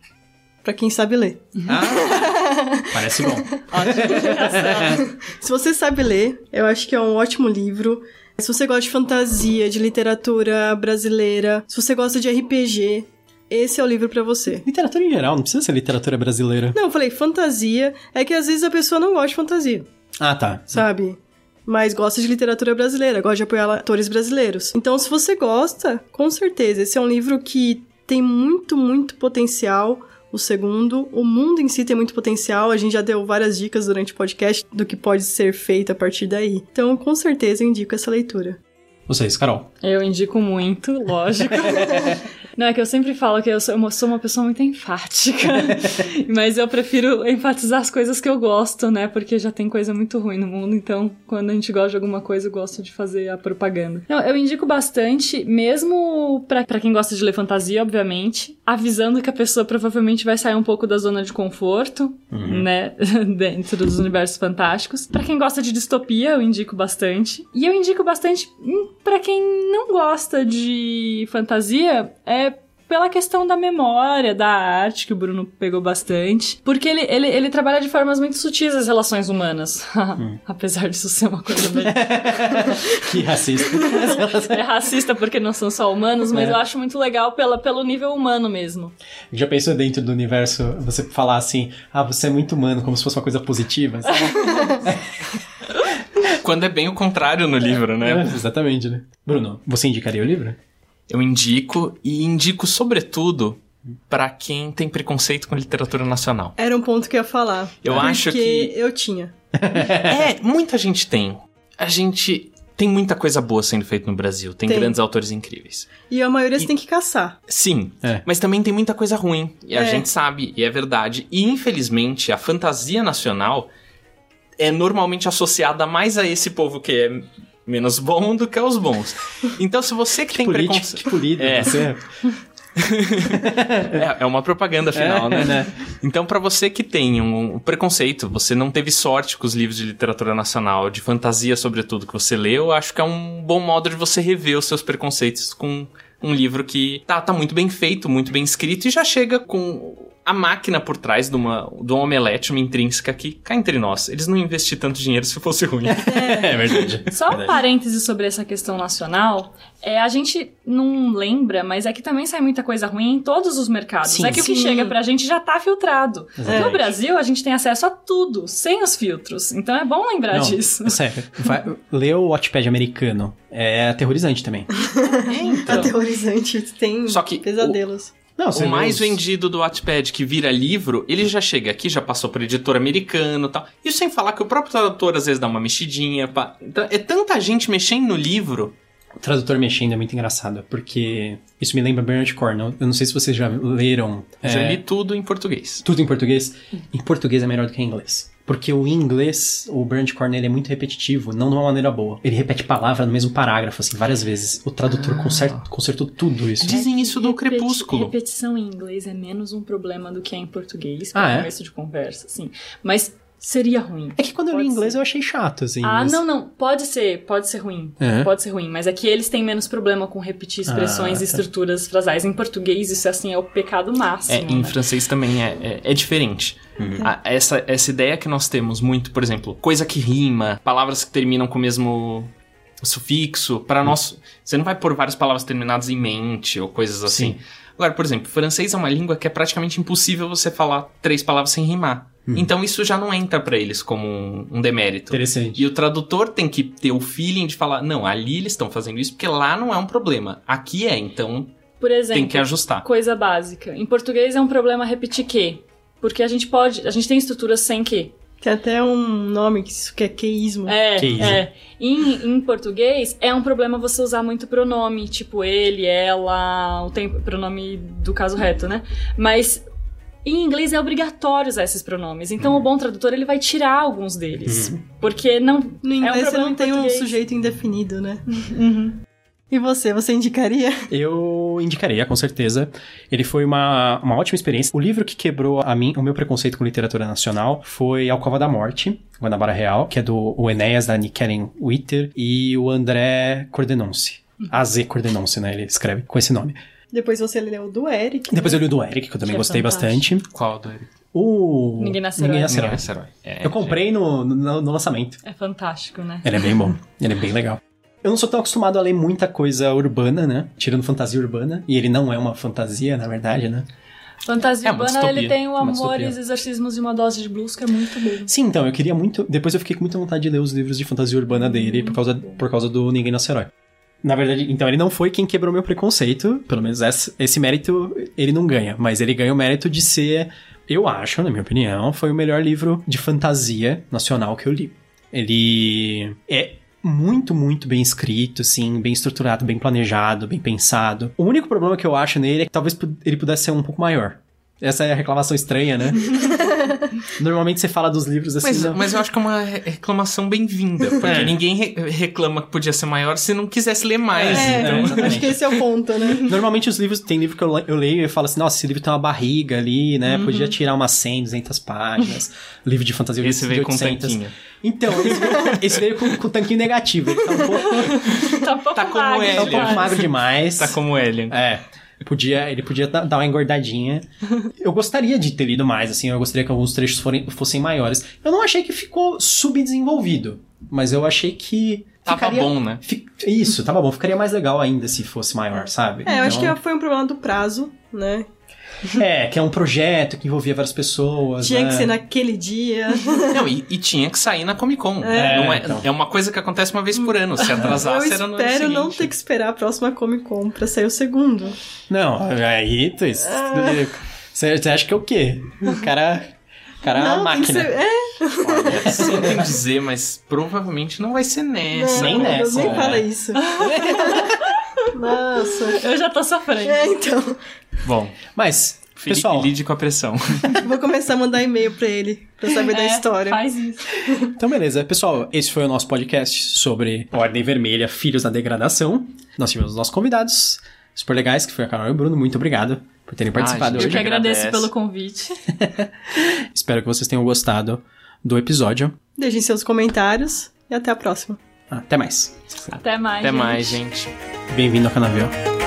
S2: Pra quem sabe ler.
S1: Ah, [LAUGHS] parece bom. [LAUGHS]
S2: Se você sabe ler, eu acho que é um ótimo livro. Se você gosta de fantasia, de literatura brasileira, se você gosta de RPG, esse é o livro pra você.
S1: Literatura em geral, não precisa ser literatura brasileira.
S2: Não, eu falei fantasia, é que às vezes a pessoa não gosta de fantasia,
S1: Ah, tá.
S2: sabe? Mas gosta de literatura brasileira, gosta de apoiar atores brasileiros. Então, se você gosta, com certeza, esse é um livro que tem muito, muito potencial. O segundo, o mundo em si tem muito potencial. A gente já deu várias dicas durante o podcast do que pode ser feito a partir daí. Então, com certeza, eu indico essa leitura.
S1: Vocês, Carol.
S3: Eu indico muito, lógico. [LAUGHS] Não, é que eu sempre falo que eu sou, eu sou uma pessoa muito enfática. [LAUGHS] Mas eu prefiro enfatizar as coisas que eu gosto, né? Porque já tem coisa muito ruim no mundo. Então, quando a gente gosta de alguma coisa, eu gosto de fazer a propaganda. Não, eu indico bastante, mesmo pra, pra quem gosta de ler fantasia, obviamente. Avisando que a pessoa provavelmente vai sair um pouco da zona de conforto, né? [LAUGHS] Dentro dos universos fantásticos. Pra quem gosta de distopia, eu indico bastante. E eu indico bastante hum, pra quem não gosta de fantasia, é pela questão da memória, da arte, que o Bruno pegou bastante. Porque ele, ele, ele trabalha de formas muito sutis as relações humanas. [LAUGHS] Apesar disso ser uma coisa bem. [LAUGHS]
S1: Que racista. [LAUGHS]
S3: é racista porque não são só humanos, mas
S1: É.
S3: eu acho muito legal pela, pelo nível humano mesmo.
S1: Já pensou dentro do universo você falar assim, ah, você é muito humano, como se fosse uma coisa positiva? sabe?
S4: Quando é bem o contrário no livro, né?
S1: É, exatamente, né? Bruno, você indicaria o livro?
S4: Eu indico e indico sobretudo para quem tem preconceito com literatura nacional.
S2: Era um ponto que eu ia falar.
S4: Eu acho que
S2: Porque eu tinha. [LAUGHS]
S4: é, muita gente tem. A gente tem muita coisa boa sendo feita no Brasil, tem,
S2: Tem.
S4: grandes autores incríveis.
S2: E a maioria você
S4: E-
S2: tem que caçar.
S4: Sim,
S1: É.
S4: mas também tem muita coisa ruim. E a
S2: É.
S4: gente sabe, e é verdade. E infelizmente, a fantasia nacional é normalmente associada mais a esse povo que é menos bom do que aos bons. Então, se você que, tem
S1: Político,
S4: preconceito.
S1: que polido.
S4: É.
S1: Você. [LAUGHS]
S4: É, é uma propaganda final,
S1: É,
S4: né?
S1: né?
S4: Então, pra você que tem um, preconceito, você não teve sorte com os livros de literatura nacional, de fantasia, sobretudo, que você leu, eu acho que é um bom modo de você rever os seus preconceitos com um livro que tá, tá muito bem feito, muito bem escrito e já chega com a máquina por trás de uma, de uma omelete, uma intrínseca que, cá entre nós, eles não investiram tanto dinheiro se fosse ruim. [LAUGHS]
S1: É verdade. [LAUGHS]
S3: Só um parêntese sobre essa questão nacional. É, a gente não lembra, mas é que também sai muita coisa ruim em todos os mercados.
S1: Sim.
S3: é que o que
S2: Sim.
S3: chega pra gente já tá filtrado.
S1: Exatamente.
S3: No Brasil, a gente tem acesso a tudo, sem os filtros. Então é bom lembrar
S1: Não,
S3: disso.
S1: é sério. Vai, lê o Wattpad americano. É aterrorizante também. [LAUGHS]
S4: então,
S2: Aterrorizante. Tem
S4: Só que
S2: pesadelos.
S1: Não,
S4: o mais vendido do Wattpad que vira livro, ele já chega aqui, já passou por editor americano e tal. Isso sem falar que o próprio tradutor às vezes dá uma mexidinha. pá. Então, é tanta gente mexendo no livro.
S1: O tradutor mexendo é muito engraçado, porque isso me lembra Bernard Cornwell. Eu não sei se vocês já leram
S4: Já
S1: é,
S4: li tudo em português.
S1: tudo em português. Em português é melhor do que em inglês. Porque o inglês, o Bernard Cornwell, ele é muito repetitivo, não de uma maneira boa. Ele repete palavra no mesmo parágrafo, assim, várias vezes. O tradutor
S4: Ah.
S1: conserta- consertou tudo isso.
S4: Dizem isso do
S3: Repeti-
S4: Crepúsculo.
S3: Repetição em inglês é menos um problema do que é em português,
S1: Ah,
S3: para
S1: é?
S3: começo de conversa, sim. Mas seria ruim.
S1: É que quando eu li
S3: Pode
S1: inglês
S3: ser.
S1: eu achei chato, assim.
S3: Ah,
S1: mas-
S3: não, não. Pode ser, pode ser ruim.
S1: É?
S3: Pode ser ruim, mas é que eles têm menos problema com repetir expressões
S1: Ah,
S3: e
S1: tá.
S3: estruturas frasais. Em português, isso assim é o pecado
S4: É,
S3: máximo.
S4: em
S3: né?
S4: francês também é, é, é diferente.
S1: Uhum.
S4: A- essa, essa ideia que nós temos muito, por exemplo, coisa que rima, palavras que terminam com o mesmo sufixo,
S1: Uhum.
S4: para nós, você não vai pôr várias palavras terminadas em mente ou coisas assim.
S1: Sim.
S4: Agora, por exemplo, francês é uma língua que é praticamente impossível você falar três palavras sem rimar.
S1: Uhum.
S4: Então isso já não entra pra eles como um, um demérito.
S1: Interessante.
S4: E o tradutor tem que ter o feeling de falar, não, ali eles estão fazendo isso porque lá não é um problema. Aqui é, então
S3: Por exemplo,
S4: tem que ajustar.
S3: coisa básica. Em português é um problema repetir que. Porque a gente pode. A gente tem estruturas sem que.
S2: Tem até um nome que isso que é queísmo.
S3: É,
S1: Queísmo.
S3: é. Em, em português, é um problema você usar muito pronome, tipo ele, ela, o tempo, pronome do caso reto, né? Mas em inglês é obrigatório usar esses pronomes. Então o bom tradutor ele vai tirar alguns deles. Porque não.
S2: No inglês você
S3: problema
S2: não
S3: em
S2: tem um
S3: português.
S2: sujeito indefinido, né? E você, você indicaria?
S1: Eu indicaria, com certeza. Ele foi uma, uma ótima experiência. O livro que quebrou a mim, o meu preconceito com literatura nacional foi Alcova da Morte, Guanabara Real, que é do o Enéas, da Kellen Witter, e o André Cordenonce. AZ Cordenonce, né? Ele escreve com esse nome.
S2: Depois você leu o do Eric.
S1: Depois eu li o do Eric, que eu também
S3: Que é
S1: gostei
S3: fantástico.
S1: bastante.
S4: Qual do Eric?
S1: O...
S3: Ninguém Nasce
S1: Ninguém
S3: Herói.
S1: Nasce Herói.
S4: Não, esse herói. É,
S1: Eu comprei no, no, no lançamento.
S3: É fantástico, né?
S1: Ele é bem bom. Ele é bem legal. Eu não sou tão acostumado a ler muita coisa urbana, né? Tirando fantasia urbana. E ele não é uma fantasia, na verdade, né?
S3: Fantasia
S4: É
S3: urbana,
S4: distopia.
S3: ele tem o
S1: Uma
S3: Amor
S1: distopia.
S3: e os Exorcismos de uma Dose de Blues, que é muito bom.
S1: Sim, então, eu queria muito. Depois eu fiquei com muita vontade de ler os livros de fantasia urbana dele por causa, por causa do Ninguém Nasce Herói. Na verdade, então ele não foi quem quebrou meu preconceito. Pelo menos esse, esse mérito ele não ganha. Mas ele ganha o mérito de ser, eu acho, na minha opinião, foi o melhor livro de fantasia nacional que eu li. Ele é muito, muito bem escrito, assim, bem estruturado, bem planejado, bem pensado. O único problema que eu acho nele é que talvez ele pudesse ser um pouco maior. Essa é a reclamação estranha, né? [LAUGHS] Normalmente você fala dos livros assim.
S4: Mas,
S1: não-
S4: mas eu acho que é uma re- reclamação bem-vinda, porque
S1: É.
S4: ninguém re- reclama que podia ser maior se não quisesse ler mais.
S2: É,
S4: então,
S1: exatamente.
S2: acho que esse é o ponto, né?
S1: Normalmente os livros, tem livro que eu, eu leio e eu falo assim, nossa, esse livro tem uma barriga ali, né?
S2: Uhum.
S1: Podia tirar umas 100, 200 páginas. livro de fantasia
S4: esse
S1: de
S4: veio com
S1: 800.
S4: tanquinho.
S1: Então, esse veio, esse veio com, com tanquinho negativo. Ele tá um pouco, [LAUGHS]
S3: Tá um pouco
S4: Tá como
S3: magro,
S4: ele.
S1: tá um pouco
S3: demais.
S1: magro demais.
S4: Tá como Alien.
S1: É. Podia, ele podia dar uma engordadinha. [LAUGHS] Eu gostaria de ter lido mais, assim. Eu gostaria que alguns trechos forem, fossem maiores. Eu não achei que ficou subdesenvolvido. Mas eu achei que
S4: Tava
S1: Ficaria-
S4: bom, né?
S1: Fi- Isso, tava bom. Ficaria mais legal ainda se fosse maior, sabe?
S2: É, eu acho
S1: Então-
S2: que foi um problema do prazo, né? [LAUGHS]
S1: É, que é um projeto que envolvia várias pessoas.
S2: Tinha
S1: né?
S2: que ser naquele dia. [LAUGHS]
S4: Não, e, e tinha que sair na Comic Con.
S1: É,
S4: Não é,
S1: então.
S4: é uma coisa que acontece uma vez por ano. Se
S2: eu
S4: atrasasse, era no ano
S2: espero não ter que esperar a próxima Comic Con pra sair o segundo.
S1: Não, aí tu. Você você acha que é o quê? O cara. O cara é uma
S2: não, tem que
S1: máquina.
S2: ser. É,
S4: Olha, sinto em dizer, mas provavelmente não vai ser nessa.
S1: nem
S2: não,
S1: nessa,
S2: Deus, nem
S1: é.
S2: fala isso. [LAUGHS] Nossa.
S3: Eu já tô sofrendo.
S2: É, então.
S4: Bom,
S1: Mas,
S4: Felipe
S1: pessoal,
S4: lide com a pressão. [LAUGHS]
S2: Vou começar a mandar e-mail pra ele, pra saber da
S3: É,
S2: história.
S3: Faz isso. [LAUGHS]
S1: então beleza. Pessoal, esse foi o nosso podcast sobre Ordem Vermelha, Filhos da Degradação. Nós tivemos os nossos convidados super legais, que foi a Carol e o Bruno. Muito obrigado por terem participado
S4: gente,
S3: Eu
S1: hoje.
S3: que agradeço
S4: agradece.
S3: pelo convite. [LAUGHS]
S1: Espero que vocês tenham gostado do episódio.
S2: Deixem seus comentários e até a próxima.
S1: Até mais.
S3: Até mais.
S4: Até
S3: gente.
S4: mais, gente.
S1: Bem-vindo ao Canavial.